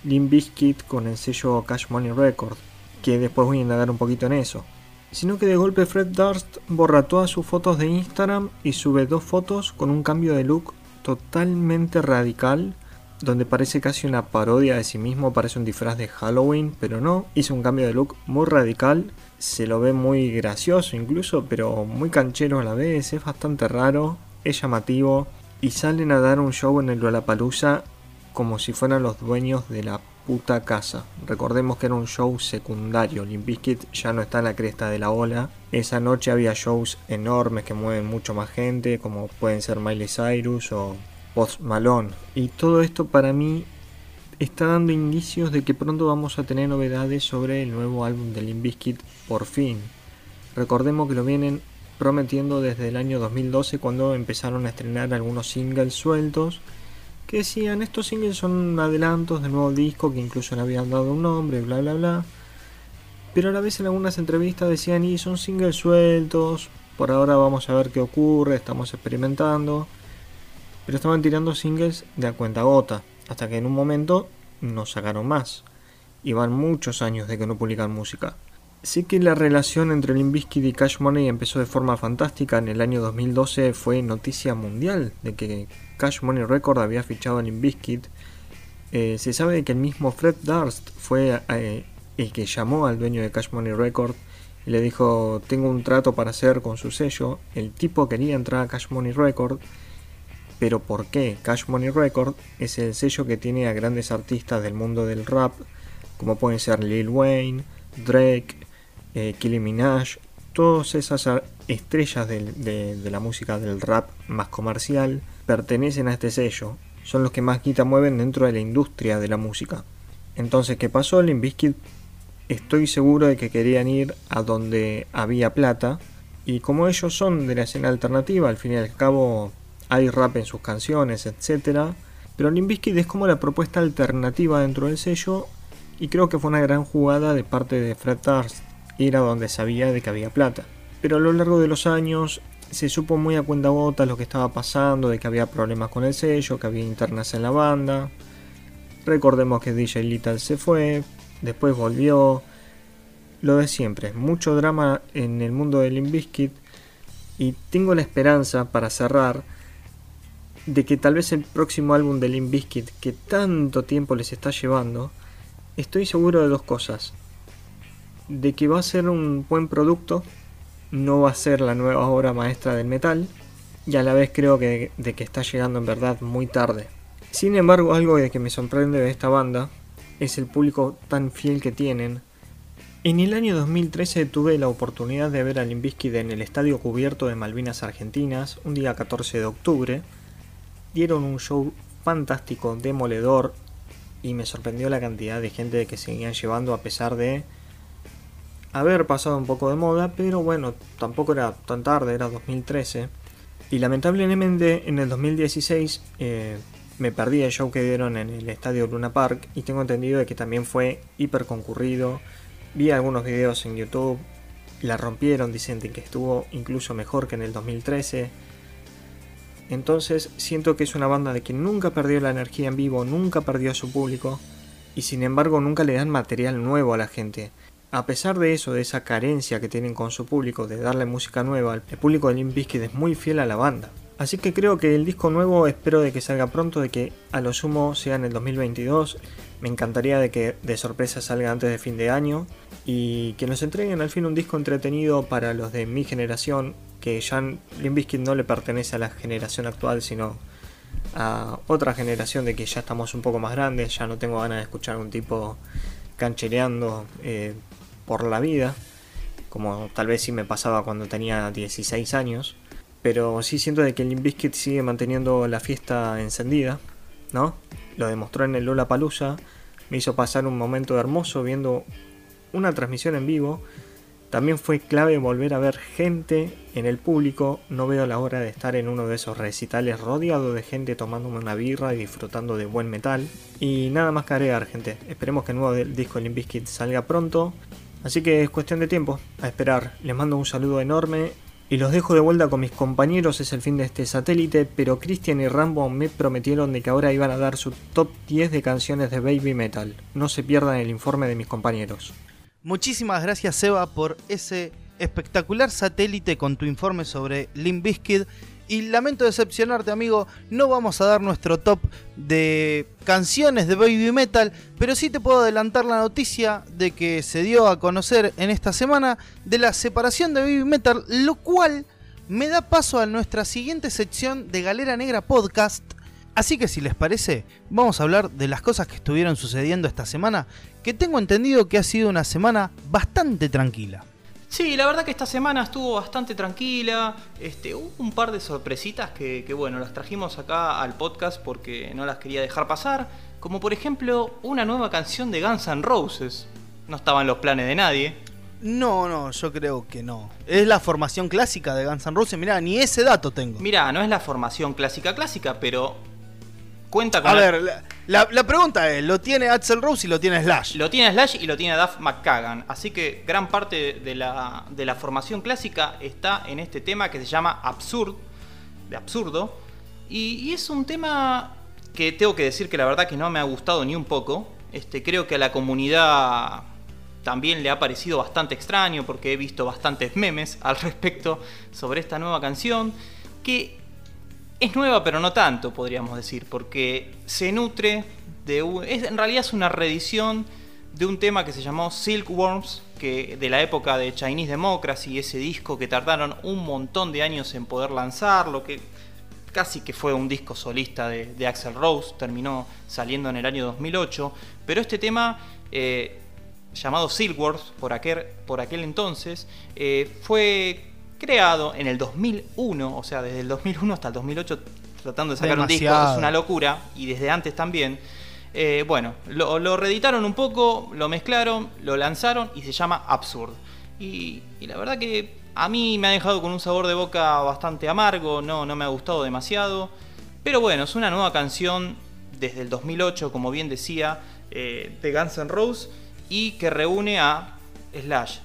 Limp Bizkit con el sello Cash Money Records, que después voy a indagar un poquito en eso. Sino que de golpe Fred Durst borra todas sus fotos de Instagram y sube dos fotos con un cambio de look totalmente radical, donde parece casi una parodia de sí mismo, parece un disfraz de Halloween, pero no, hizo un cambio de look muy radical, se lo ve muy gracioso incluso, pero muy canchero a la vez, es bastante raro, es llamativo, y salen a dar un show en el Lollapalooza como si fueran los dueños de la puta casa. Recordemos que era un show secundario. Limp Bizkit ya no está en la cresta de la ola. Esa noche había shows enormes que mueven mucho más gente, como pueden ser Miley Cyrus o Post Malone. Y todo esto para mí está dando indicios de que pronto vamos a tener novedades sobre el nuevo álbum de Limp Bizkit por fin. Recordemos que lo vienen prometiendo desde el año 2012 cuando empezaron a estrenar algunos singles sueltos que decían estos singles son adelantos del nuevo disco que incluso le habían dado un nombre, bla bla bla. Pero a la vez en algunas entrevistas decían y son singles sueltos, por ahora vamos a ver qué ocurre, estamos experimentando. Pero estaban tirando singles de a cuenta gota, hasta que en un momento no sacaron más. Y van muchos años de que no publican música. Sí que la relación entre Limp Bizkit y Cash Money empezó de forma fantástica. En el año 2012 fue noticia mundial de que Cash Money Record había fichado a Limp Bizkit. Eh, se sabe que el mismo Fred Durst fue eh, el que llamó al dueño de Cash Money Record y le dijo tengo un trato para hacer con su sello. El tipo quería entrar a Cash Money Record. Pero ¿por qué? Cash Money Record es el sello que tiene a grandes artistas del mundo del rap, como pueden ser Lil Wayne, Drake, eh, Minaj, todas esas estrellas de, la música del rap más comercial pertenecen a este sello, son los que más quita mueven dentro de la industria de la música. Entonces, ¿qué pasó? Limp Bizkit estoy seguro de que querían ir a donde había plata y como ellos son de la escena alternativa, al fin y al cabo hay rap en sus canciones, etc. Pero Limp Bizkit es como la propuesta alternativa dentro del sello y creo que fue una gran jugada de parte de Fred Durst ir a donde sabía de que había plata. Pero a lo largo de los años se supo muy a cuenta gota lo que estaba pasando, de que había problemas con el sello, que había internas en la banda. Recordemos que DJ Little se fue, después volvió. Lo de siempre, mucho drama en el mundo del Limbiskit y tengo la esperanza para cerrar de que tal vez el próximo álbum de Limbiskit que tanto tiempo les está llevando, estoy seguro de dos cosas de que va a ser un buen producto, no va a ser la nueva obra maestra del metal, y a la vez creo que de que está llegando en verdad muy tarde. Sin embargo, algo de que me sorprende de esta banda es el público tan fiel que tienen. En el año 2013 tuve la oportunidad de ver a Limbiskid en el estadio cubierto de Malvinas Argentinas, un día 14 de octubre. Dieron un show fantástico, demoledor, y me sorprendió la cantidad de gente que seguían llevando a pesar de haber pasado un poco de moda, pero bueno, tampoco era tan tarde, era 2013. Y lamentablemente en el 2016 eh, me perdí el show que dieron en el estadio Luna Park y tengo entendido de que también fue hiper concurrido. Vi algunos videos en YouTube, la rompieron, dicen que estuvo incluso mejor que en el 2013. Entonces siento que es una banda de que nunca perdió la energía en vivo, nunca perdió a su público y sin embargo nunca le dan material nuevo a la gente. A pesar de eso, de esa carencia que tienen con su público de darle música nueva, el público de Limp Bizkit es muy fiel a la banda. Así que creo que el disco nuevo espero de que salga pronto, de que a lo sumo sea en el 2022. Me encantaría de que de sorpresa salga antes de fin de año y que nos entreguen al fin un disco entretenido para los de mi generación, que ya Limp Bizkit no le pertenece a la generación actual, sino a otra generación de que ya estamos un poco más grandes, ya no tengo ganas de escuchar un tipo canchereando eh, por la vida, como tal vez sí me pasaba cuando tenía 16 años, pero sí siento de que Limp sigue manteniendo la fiesta encendida, ¿no? Lo demostró en el Lola Palusa, me hizo pasar un momento hermoso viendo una transmisión en vivo. También fue clave volver a ver gente en el público. No veo la hora de estar en uno de esos recitales rodeado de gente tomándome una birra y disfrutando de buen metal. Y nada más que agregar, gente. Esperemos que el nuevo disco de Limp salga pronto. Así que es cuestión de tiempo, a esperar. Les mando un saludo enorme y los dejo de vuelta con mis compañeros, es el fin de este satélite, pero Christian y Rambo me prometieron de que ahora iban a dar su top 10 de canciones de Baby Metal. No se pierdan el informe de mis compañeros. Muchísimas gracias Seba por ese espectacular satélite con tu informe sobre Limp Bizkit y lamento decepcionarte, amigo, no vamos a dar nuestro top de canciones de baby metal, pero sí te puedo adelantar la noticia de que se dio a conocer en esta semana de la separación de baby metal, lo cual me da paso a nuestra siguiente sección de Galera Negra Podcast, Así que si les parece, vamos a hablar de las cosas que estuvieron sucediendo esta semana, que tengo entendido que ha sido una semana bastante tranquila. Sí, la verdad que esta semana estuvo bastante tranquila. Este, hubo un par de sorpresitas que, que, bueno, las trajimos acá al podcast porque no las quería dejar pasar. Como por ejemplo, una nueva canción de Guns N' Roses. No estaba en los planes de nadie. No, no, yo creo que no. Es la formación clásica de Guns N' Roses. Mirá, ni ese dato tengo. Mirá, no es la formación clásica clásica, pero cuenta con. A ver, la, la, la, pregunta es: ¿lo tiene Axel Rose y lo tiene Slash? Lo tiene Slash y lo tiene Duff McKagan. Así que gran parte de la, de la formación clásica está en este tema que se llama Absurd, de absurdo. Y, y, es un tema que tengo que decir que la verdad que no me ha gustado ni un poco. Este, creo que a la comunidad también le ha parecido bastante extraño porque he visto bastantes memes al respecto sobre esta nueva canción. Que es nueva, pero no tanto, podríamos decir, porque se nutre de un, es, en realidad es una reedición de un tema que se llamó Silkworms, que de la época de Chinese Democracy, ese disco que tardaron un montón de años en poder lanzarlo, que casi que fue un disco solista de, de Axel Rose, terminó saliendo en el año 2008, pero este tema eh, llamado Silkworms por aquel, por aquel entonces eh, fue creado en el 2001, o sea, desde el 2001 hasta el 2008 tratando de sacar Demasiado. un disco, es una locura, y desde antes también. Eh, bueno, lo, lo, reeditaron un poco, lo mezclaron, lo lanzaron y se llama Absurd. Y, y, la verdad que a mí me ha dejado con un sabor de boca bastante amargo, no, no me ha gustado demasiado. Pero bueno, es una nueva canción desde el 2008, como bien decía, eh, de Guns N' Roses y que reúne a Slash,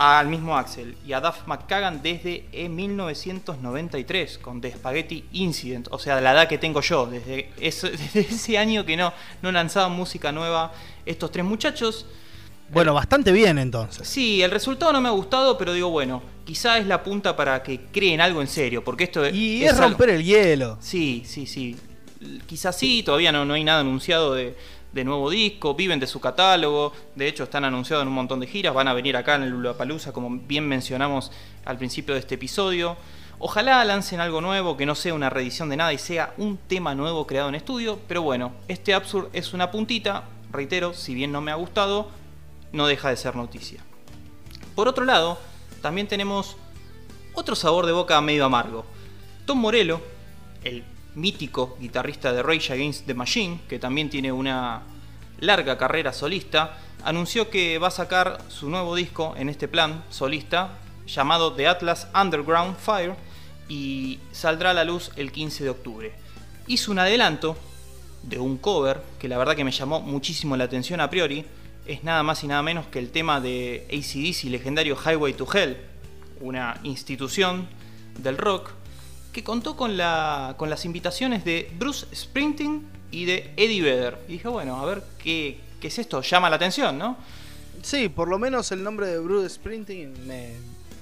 al mismo Axel y a Duff McKagan desde 1993 con The Spaghetti Incident, o sea, la edad que tengo yo, desde ese, desde ese año que no, no lanzaban música nueva estos tres muchachos. Bueno, bastante bien entonces. Sí, el resultado no me ha gustado, pero digo, bueno, quizá es la punta para que creen algo en serio, porque esto y es, es romper algo... el hielo. Sí, sí, sí. Quizás sí, todavía no, no hay nada anunciado de, de nuevo disco, viven de su catálogo, de hecho están anunciados en un montón de giras, van a venir acá en el Lollapalooza como bien mencionamos al principio de este episodio. Ojalá lancen algo nuevo, que no sea una reedición de nada y sea un tema nuevo creado en estudio, pero bueno, este Absurd es una puntita, reitero, si bien no me ha gustado, no deja de ser noticia. Por otro lado, también tenemos otro sabor de boca medio amargo. Tom Morello, el mítico guitarrista de Rage Against the Machine, que también tiene una larga carrera solista, anunció que va a sacar su nuevo disco en este plan solista llamado The Atlas Underground Fire y saldrá a la luz el 15 de octubre. Hizo un adelanto de un cover que la verdad que me llamó muchísimo la atención a priori, es nada más y nada menos que el tema de ACDC legendario Highway to Hell, una institución del rock que contó con, la, con las invitaciones de Bruce Springsteen y de Eddie Vedder. Y dije, bueno, a ver qué, qué es esto, llama la atención, ¿no? Sí, por lo menos el nombre de Bruce Springsteen me...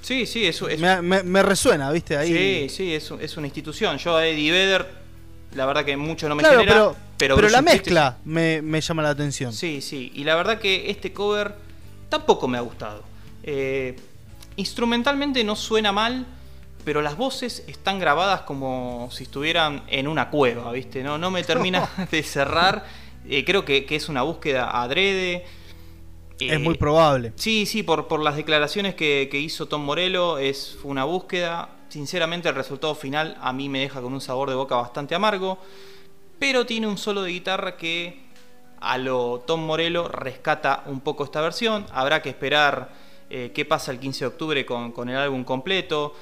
Sí, sí, es, es... Me, me, me, resuena, ¿viste? Sí, Ahí... sí, es, es, una institución. Yo a Eddie Vedder, la verdad que mucho no me claro, genera. Pero, pero, pero la mezcla me, me, llama la atención. Sí, sí. Y la verdad que este cover tampoco me ha gustado. Eh, instrumentalmente no suena mal, pero las voces están grabadas como si estuvieran en una cueva, ¿viste? No, no me termina de cerrar. Eh, creo que, que, es una búsqueda adrede. Eh, es muy probable. Sí, sí, por, por las declaraciones que, que, hizo Tom Morello, es una búsqueda. Sinceramente, el resultado final a mí me deja con un sabor de boca bastante amargo. Pero tiene un solo de guitarra que a lo Tom Morello rescata un poco esta versión. Habrá que esperar eh, qué pasa el 15 de octubre con, con el álbum completo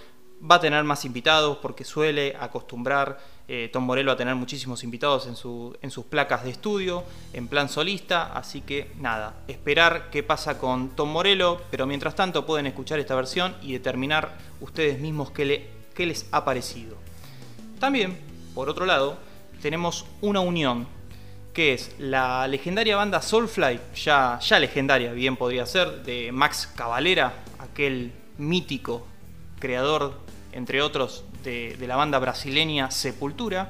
va a tener más invitados porque suele acostumbrar eh, Tom Morello a tener muchísimos invitados en, su, en, sus placas de estudio, en plan solista, así que nada, esperar qué pasa con Tom Morello, pero mientras tanto pueden escuchar esta versión y determinar ustedes mismos qué, le, qué les ha parecido. También, por otro lado, tenemos una unión, que es la legendaria banda Soulfly, ya, ya legendaria, bien podría ser, de Max Cavalera, aquel mítico creador entre otros, de, de, la banda brasileña Sepultura,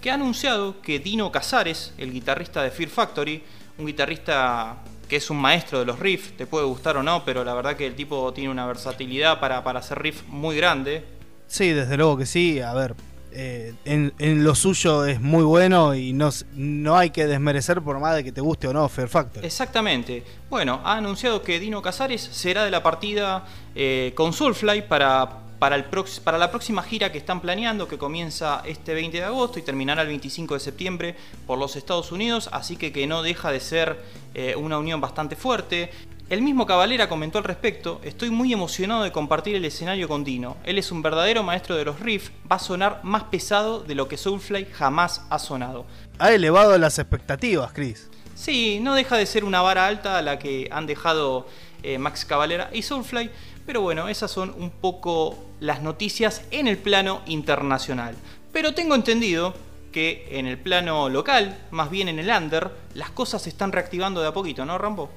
que ha anunciado que Dino Casares, el guitarrista de Fear Factory, un guitarrista que es un maestro de los riffs, te puede gustar o no, pero la verdad que el tipo tiene una versatilidad para, para hacer riff muy grande. Sí, desde luego que sí. A ver, eh, en, en lo suyo es muy bueno y no, no hay que desmerecer por más de que te guste o no Fear Factor. Exactamente. Bueno, ha anunciado que Dino Casares será de la partida eh, con Soulfly para, para, el prox- para la próxima gira que están planeando, que comienza este 20 de agosto y terminará el 25 de septiembre por los Estados Unidos, así que que no deja de ser eh, una unión bastante fuerte. El mismo Cavalera comentó al respecto, estoy muy emocionado de compartir el escenario con Dino. Él es un verdadero maestro de los riffs, va a sonar más pesado de lo que Soulfly jamás ha sonado. Ha elevado las expectativas, Chris. Sí, no deja de ser una vara alta a la que han dejado eh, Max Cavalera y Soulfly, pero bueno, esas son un poco las noticias en el plano internacional. Pero tengo entendido que en el plano local, más bien en el under, las cosas se están reactivando de a poquito, ¿no, Rambo?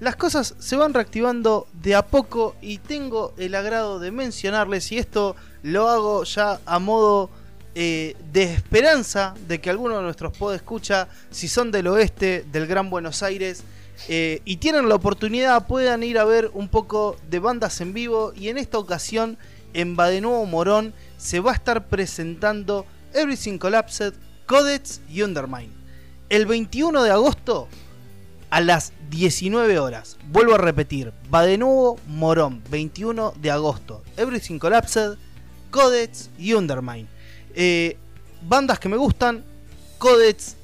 Las cosas se van reactivando de a poco y tengo el agrado de mencionarles, y esto lo hago ya a modo eh, de esperanza de que alguno de nuestros escucha, si son del oeste, del Gran Buenos Aires, eh, y tienen la oportunidad, puedan ir a ver un poco de bandas en vivo. Y en esta ocasión, en Badenuevo Morón, se va a estar presentando Everything Collapsed, Codex y Undermine. El 21 de agosto a las 19 horas. Vuelvo a repetir, va de nuevo Morón, 21 de agosto. Everything Collapsed, Codex y Undermine. Eh, bandas que me gustan, Codex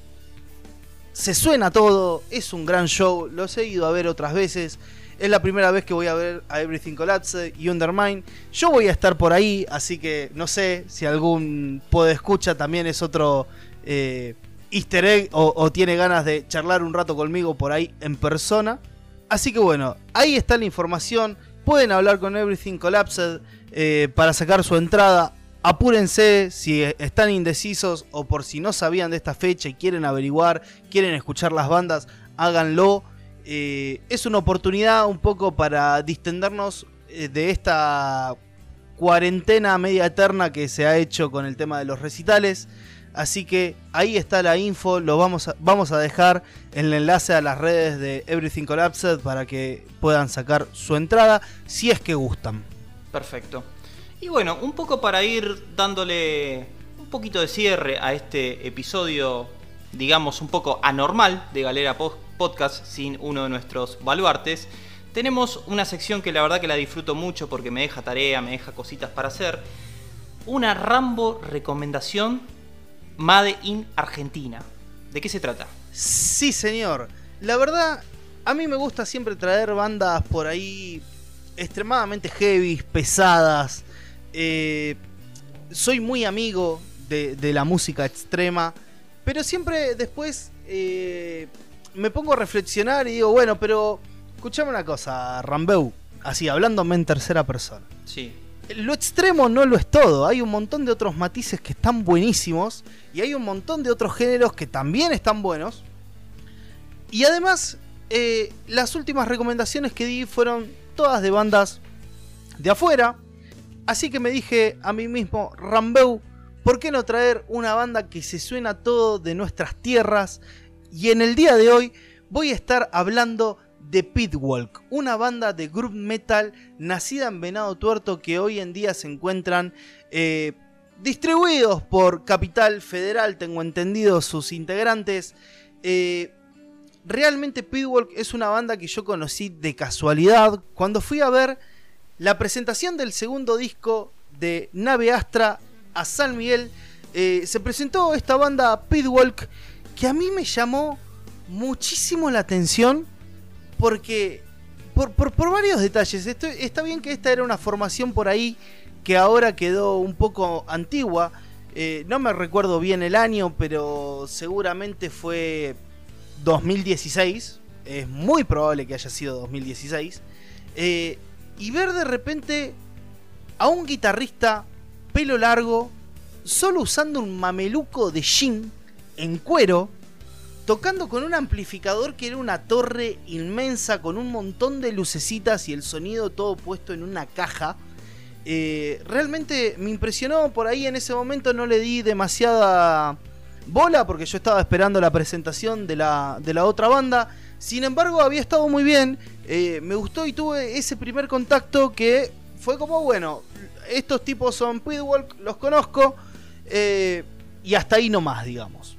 se suena todo, es un gran show, los he ido a ver otras veces. Es la primera vez que voy a ver a Everything Collapsed y Undermine. Yo voy a estar por ahí, así que no sé si algún escucha también es otro eh, easter egg o, o tiene ganas de charlar un rato conmigo por ahí en persona. Así que bueno, ahí está la información. Pueden hablar con Everything Collapsed eh, para sacar su entrada. Apúrense si están indecisos o por si no sabían de esta fecha y quieren averiguar, quieren escuchar las bandas, háganlo. Eh, es una oportunidad un poco para distendernos eh, de esta cuarentena media eterna que se ha hecho con el tema de los recitales. Así que ahí está la info, lo vamos a, vamos a dejar el enlace a las redes de Everything Collapsed para que puedan sacar su entrada si es que gustan. Perfecto. Y bueno, un poco para ir dándole un poquito de cierre a este episodio, digamos, un poco anormal de Galera Po- Podcast sin uno de nuestros baluartes, tenemos una sección que la verdad que la disfruto mucho porque me deja tarea, me deja cositas para hacer. Una Rambo recomendación Made in Argentina. ¿De qué se trata? Sí, señor. La verdad, a mí me gusta siempre traer bandas por ahí extremadamente heavy, pesadas. Eh, soy muy amigo de, de la música extrema, pero siempre después eh, me pongo a reflexionar y digo, bueno, pero escuchame una cosa, Rambeu, así hablándome en tercera persona. Sí. Lo extremo no lo es todo, hay un montón de otros matices que están buenísimos y hay un montón de otros géneros que también están buenos. Y además, eh, las últimas recomendaciones que di fueron todas de bandas de afuera. Así que me dije a mí mismo, Rambeu, ¿por qué no traer una banda que se suena todo de nuestras tierras? Y en el día de hoy voy a estar hablando de Pitwalk, una banda de group metal nacida en Venado Tuerto que hoy en día se encuentran eh, distribuidos por Capital Federal, tengo entendido sus integrantes. Eh, realmente Pitwalk es una banda que yo conocí de casualidad cuando fui a ver la presentación del segundo disco de Nave Astra a San Miguel. eh, se presentó esta banda Pitwalk que a mí me llamó muchísimo la atención porque por, varios detalles. Está bien que esta era una formación por ahí que ahora quedó un poco antigua. Eh, no me recuerdo bien el año, pero seguramente fue 2016. Es muy probable que haya sido 2016. Eh, y ver de repente a un guitarrista pelo largo, solo usando un mameluco de jean en cuero, tocando con un amplificador que era una torre inmensa con un montón de lucecitas y el sonido todo puesto en una caja. Eh, realmente me impresionó por ahí en ese momento, no le di demasiada bola porque yo estaba esperando la presentación de la, de la otra banda. Sin embargo, había estado muy bien, eh, me gustó y tuve ese primer contacto que fue como, bueno, estos tipos son Pitwalk, los conozco. eh, y hasta ahí nomás, digamos.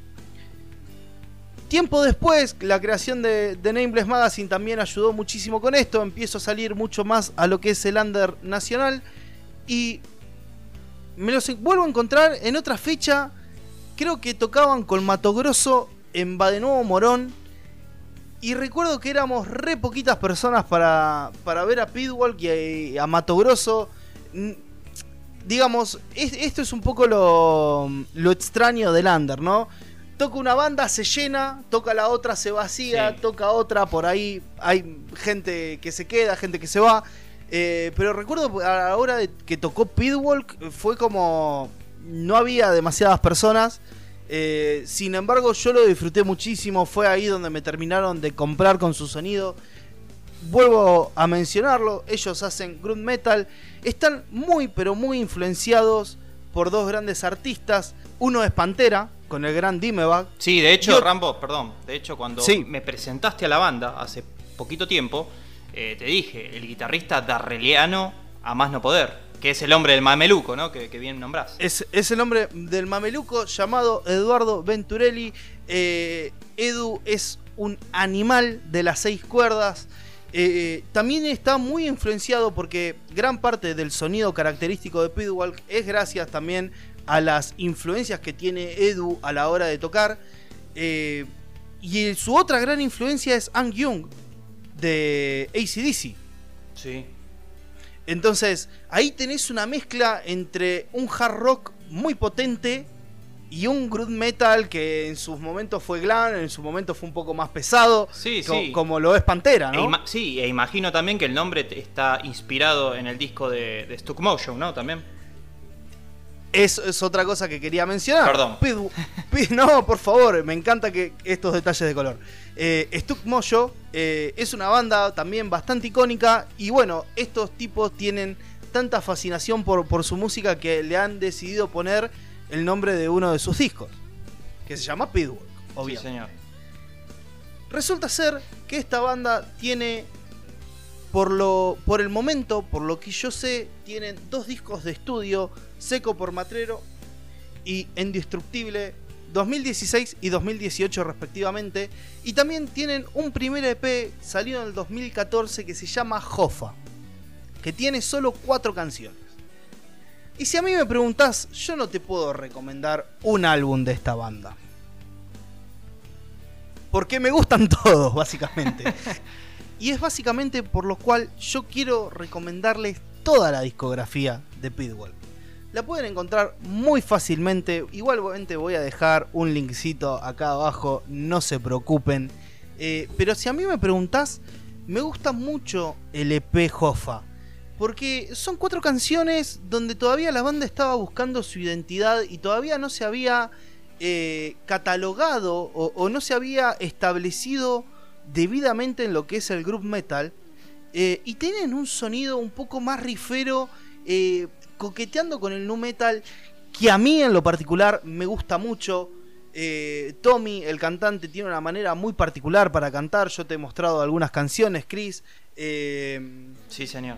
Tiempo después, la creación de, de, Nameless Magazine también ayudó muchísimo con esto. Empiezo a salir mucho más a lo que es el under nacional. Y me los vuelvo a encontrar en otra fecha. Creo que tocaban con Mato Grosso en Badenuevo Morón. Y recuerdo que éramos re poquitas personas para, para ver a Pitwalk y a, a Mato Grosso. Digamos, es, esto es un poco lo, lo extraño del under, ¿no? toca una banda, se llena, toca la otra, se vacía, sí. toca otra, por ahí hay gente que se queda, gente que se va. Eh, pero recuerdo a la hora de que tocó Pitwalk fue como no había demasiadas personas. Eh, sin embargo, yo lo disfruté muchísimo. Fue ahí donde me terminaron de comprar con su sonido. Vuelvo a mencionarlo. Ellos hacen groove metal. Están muy, pero muy influenciados por dos grandes artistas. Uno es Pantera, con el gran Dimebag. Sí, de hecho, Yo... Rambo, perdón. De hecho, cuando sí. me presentaste a la banda hace poquito tiempo, eh, te dije, el guitarrista darreliano a más no poder, que es el hombre del mameluco, ¿no? Que, que bien nombrás. Es, es, el hombre del mameluco llamado Eduardo Venturelli. Eh, Edu es un animal de las seis cuerdas. Eh, también está muy influenciado porque gran parte del sonido característico de Pitwalk es gracias también a las influencias que tiene Edu a la hora de tocar. Eh, y su otra gran influencia es Ang Young de ACDC. Sí. Entonces, ahí tenés una mezcla entre un hard rock muy potente y un groove metal que en sus momentos fue glam, en su momento fue un poco más pesado, sí, co sí. como lo es Pantera, ¿no? E sí, e imagino también que el nombre está inspirado en el disco de, de Stuck Motion, ¿no? También. Es, es, otra cosa que quería mencionar. Perdón. Pid, no, por favor, me encanta que estos detalles de color. Eh, Stuck Mojo eh, es una banda también bastante icónica y bueno, estos tipos tienen tanta fascinación por, por su música que le han decidido poner el nombre de uno de sus discos, que se llama Pitwalk, obviamente. Sí, señor. Resulta ser que esta banda tiene, por, lo, por el momento, por lo que yo sé, tienen dos discos de estudio, Seco por Matrero y Indestructible, 2016 y 2018 respectivamente. Y también tienen un primer EP salido en el 2014 que se llama Jofa, que tiene solo cuatro canciones. Y si a mí me preguntás, yo no te puedo recomendar un álbum de esta banda. Porque me gustan todos, básicamente. y es básicamente por lo cual yo quiero recomendarles toda la discografía de Pitbull. La pueden encontrar muy fácilmente. Igualmente voy a dejar un linkcito acá abajo, no se preocupen. Eh, pero si a mí me preguntás, me gusta mucho el EP Jofa. Porque son cuatro canciones donde todavía la banda estaba buscando su identidad y todavía no se había eh, catalogado o, no se había establecido debidamente en lo que es el group metal. Eh, y tienen un sonido un poco más rifero, coqueteando con el nu metal, que a mí en lo particular me gusta mucho. Tommy, el cantante, tiene una manera muy particular para cantar. Yo te he mostrado algunas canciones, Chris. sí, señor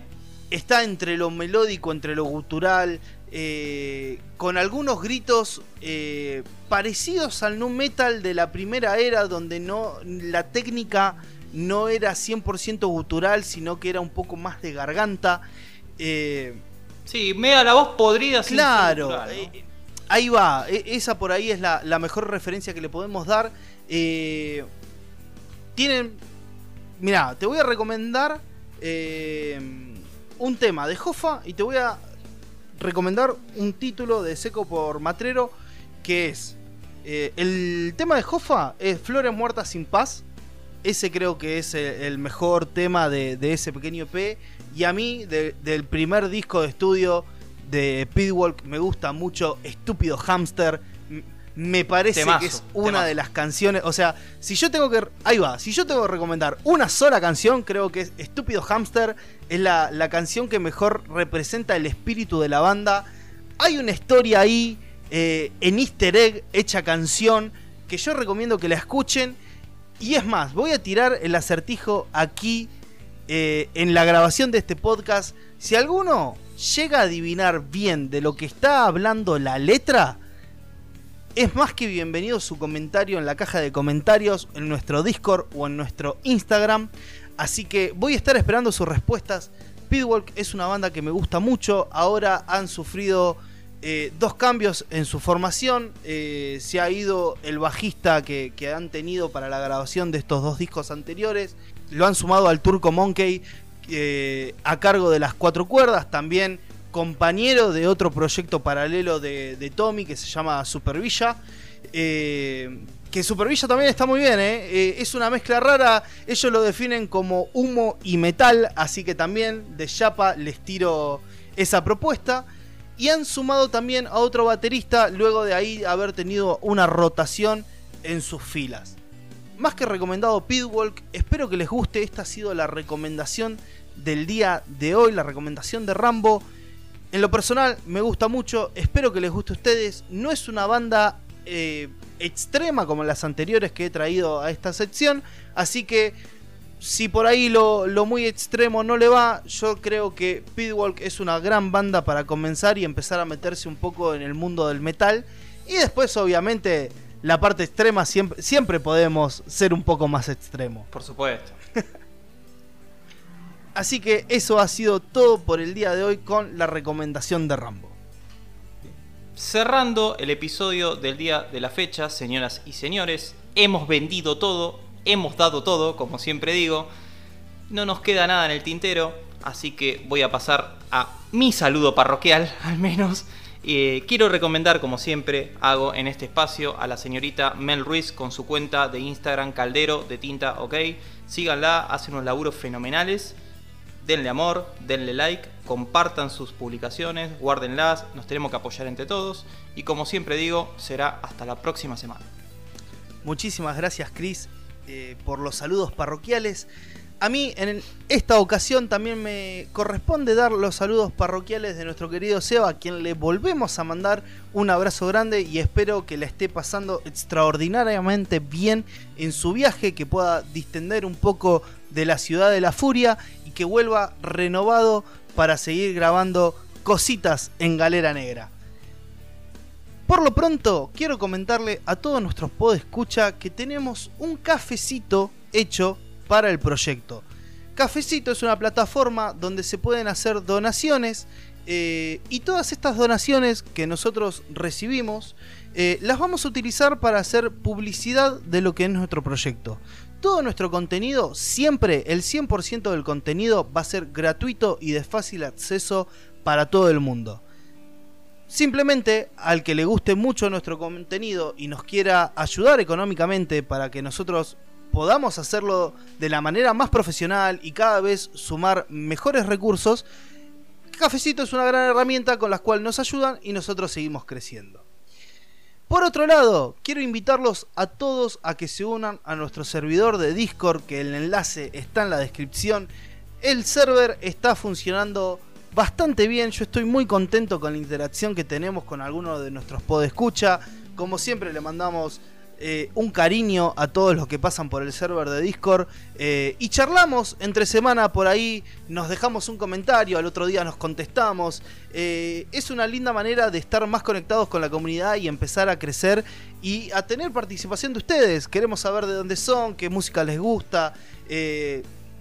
está entre lo melódico, entre lo gutural, eh, con algunos gritos eh, parecidos al nu metal de la primera era, donde no la técnica no era 100% gutural, sino que era un poco más de garganta. Eh, sí, mega la voz podrida. Claro, gutural, ¿no? ahí va, e, esa por ahí es la, la, mejor referencia que le podemos dar. tienen, mira, te voy a recomendar un tema de Jofa y te voy a recomendar un título de Seco por Matrero que es eh, el tema de Jofa es Flores Muertas sin Paz. Ese creo que es el mejor tema de, de ese pequeño EP. Y a mí, de, del primer disco de estudio de Pitwalk, me gusta mucho Estúpido Hamster. Me parece temazo, que es una temazo. de las canciones. O sea, si yo tengo que. Ahí va. Si yo tengo que recomendar una sola canción, creo que es Estúpido Hamster. Es la, la canción que mejor representa el espíritu de la banda. Hay una historia ahí. Eh, en Easter Egg hecha canción. Que yo recomiendo que la escuchen. Y es más, voy a tirar el acertijo aquí. Eh, en la grabación de este podcast. Si alguno llega a adivinar bien de lo que está hablando la letra es más que bienvenido su comentario en la caja de comentarios, en nuestro Discord o en nuestro Instagram. Así que voy a estar esperando sus respuestas. Pitwalk es una banda que me gusta mucho. Ahora han sufrido eh, dos cambios en su formación. Eh, se ha ido el bajista que, que, han tenido para la grabación de estos dos discos anteriores. Lo han sumado al Turco Monkey eh, a cargo de las cuatro cuerdas. También compañero de otro proyecto paralelo de, de Tommy que se llama Supervilla. Que Supervilla también está muy bien, es una mezcla rara. Ellos lo definen como humo y metal, así que también de Chapa les tiro esa propuesta. Y han sumado también a otro baterista luego de ahí haber tenido una rotación en sus filas. Más que recomendado Pitwalk, espero que les guste. Esta ha sido la recomendación del día de hoy, la recomendación de Rambo. En lo personal me gusta mucho, espero que les guste a ustedes. No es una banda eh, extrema como las anteriores que he traído a esta sección, así que si por ahí lo, lo, muy extremo no le va, yo creo que Pitwalk es una gran banda para comenzar y empezar a meterse un poco en el mundo del metal. Y después, obviamente, la parte extrema siempre, siempre podemos ser un poco más extremo. Por supuesto. Así que eso ha sido todo por el día de hoy con la recomendación de Rambo. Cerrando el episodio del día de la fecha, señoras y señores, hemos vendido todo, hemos dado todo, como siempre digo. No nos queda nada en el tintero, así que voy a pasar a mi saludo parroquial, al menos. Eh, quiero recomendar, como siempre hago en este espacio, a la señorita Mel Ruiz con su cuenta de Instagram Caldero de Tinta OK. Síganla, hace unos laburos fenomenales denle amor, denle like, compartan sus publicaciones, guárdenlas, nos tenemos que apoyar entre todos y como siempre digo, será hasta la próxima semana. Muchísimas gracias Chris eh, por los saludos parroquiales. A mí en esta ocasión también me corresponde dar los saludos parroquiales de nuestro querido Seba, a quien le volvemos a mandar un abrazo grande y espero que la esté pasando extraordinariamente bien en su viaje, que pueda distender un poco de la ciudad de la furia que vuelva renovado para seguir grabando cositas en Galera Negra. Por lo pronto, quiero comentarle a todos nuestros escucha que tenemos un cafecito hecho para el proyecto. Cafecito es una plataforma donde se pueden hacer donaciones eh, y todas estas donaciones que nosotros recibimos eh, las vamos a utilizar para hacer publicidad de lo que es nuestro proyecto. Todo nuestro contenido, siempre el 100% del contenido va a ser gratuito y de fácil acceso para todo el mundo. Simplemente al que le guste mucho nuestro contenido y nos quiera ayudar económicamente para que nosotros podamos hacerlo de la manera más profesional y cada vez sumar mejores recursos, Cafecito es una gran herramienta con la cual nos ayudan y nosotros seguimos creciendo. Por otro lado, quiero invitarlos a todos a que se unan a nuestro servidor de Discord, que el enlace está en la descripción. El server está funcionando bastante bien, yo estoy muy contento con la interacción que tenemos con algunos de nuestros podescucha. Como siempre le mandamos eh, un cariño a todos los que pasan por el server de Discord eh, y charlamos entre semana por ahí, nos dejamos un comentario, al otro día nos contestamos. Eh, es una linda manera de estar más conectados con la comunidad y empezar a crecer y a tener participación de ustedes. Queremos saber de dónde son, qué música les gusta.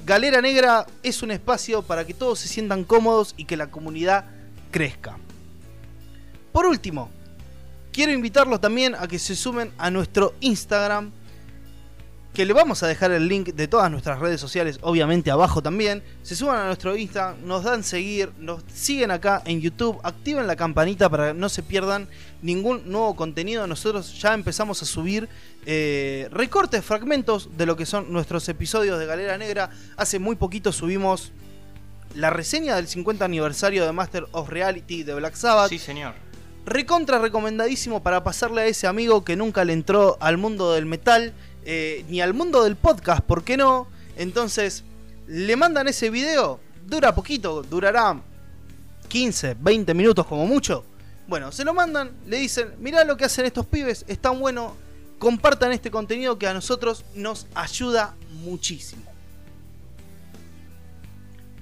Galera Negra es un espacio para que todos se sientan cómodos y que la comunidad crezca. Por último, quiero invitarlos también a que se sumen a nuestro Instagram. Que le vamos a dejar el link de todas nuestras redes sociales, obviamente abajo también. Se suman a nuestro Instagram, nos dan seguir, nos siguen acá en YouTube, activen la campanita para que no se pierdan ningún nuevo contenido. Nosotros ya empezamos a subir eh, recortes, fragmentos de lo que son nuestros episodios de Galera Negra. Hace muy poquito subimos la reseña del 50 aniversario de Master of Reality de Black Sabbath. Sí, señor recontra recomendadísimo para pasarle a ese amigo que nunca le entró al mundo del metal, eh, ni al mundo del podcast, ¿por qué no? Entonces, le mandan ese video, dura poquito, durará 15, 20 minutos como mucho. Bueno, se lo mandan, le dicen, mirá lo que hacen estos pibes, es tan bueno, compartan este contenido que a nosotros nos ayuda muchísimo.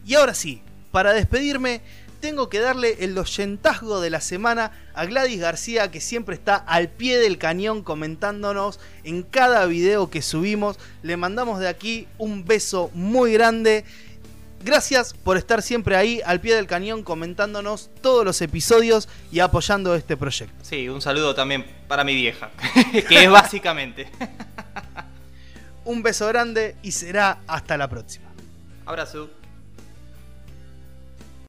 Y ahora sí, para despedirme, tengo que darle el oyentazgo de la semana a Gladys García, que siempre está al pie del cañón comentándonos en cada video que subimos. Le mandamos de aquí un beso muy grande. Gracias por estar siempre ahí al pie del cañón comentándonos todos los episodios y apoyando este proyecto. Sí, un saludo también para mi vieja, que es básicamente. un beso grande y será hasta la próxima. Abrazo.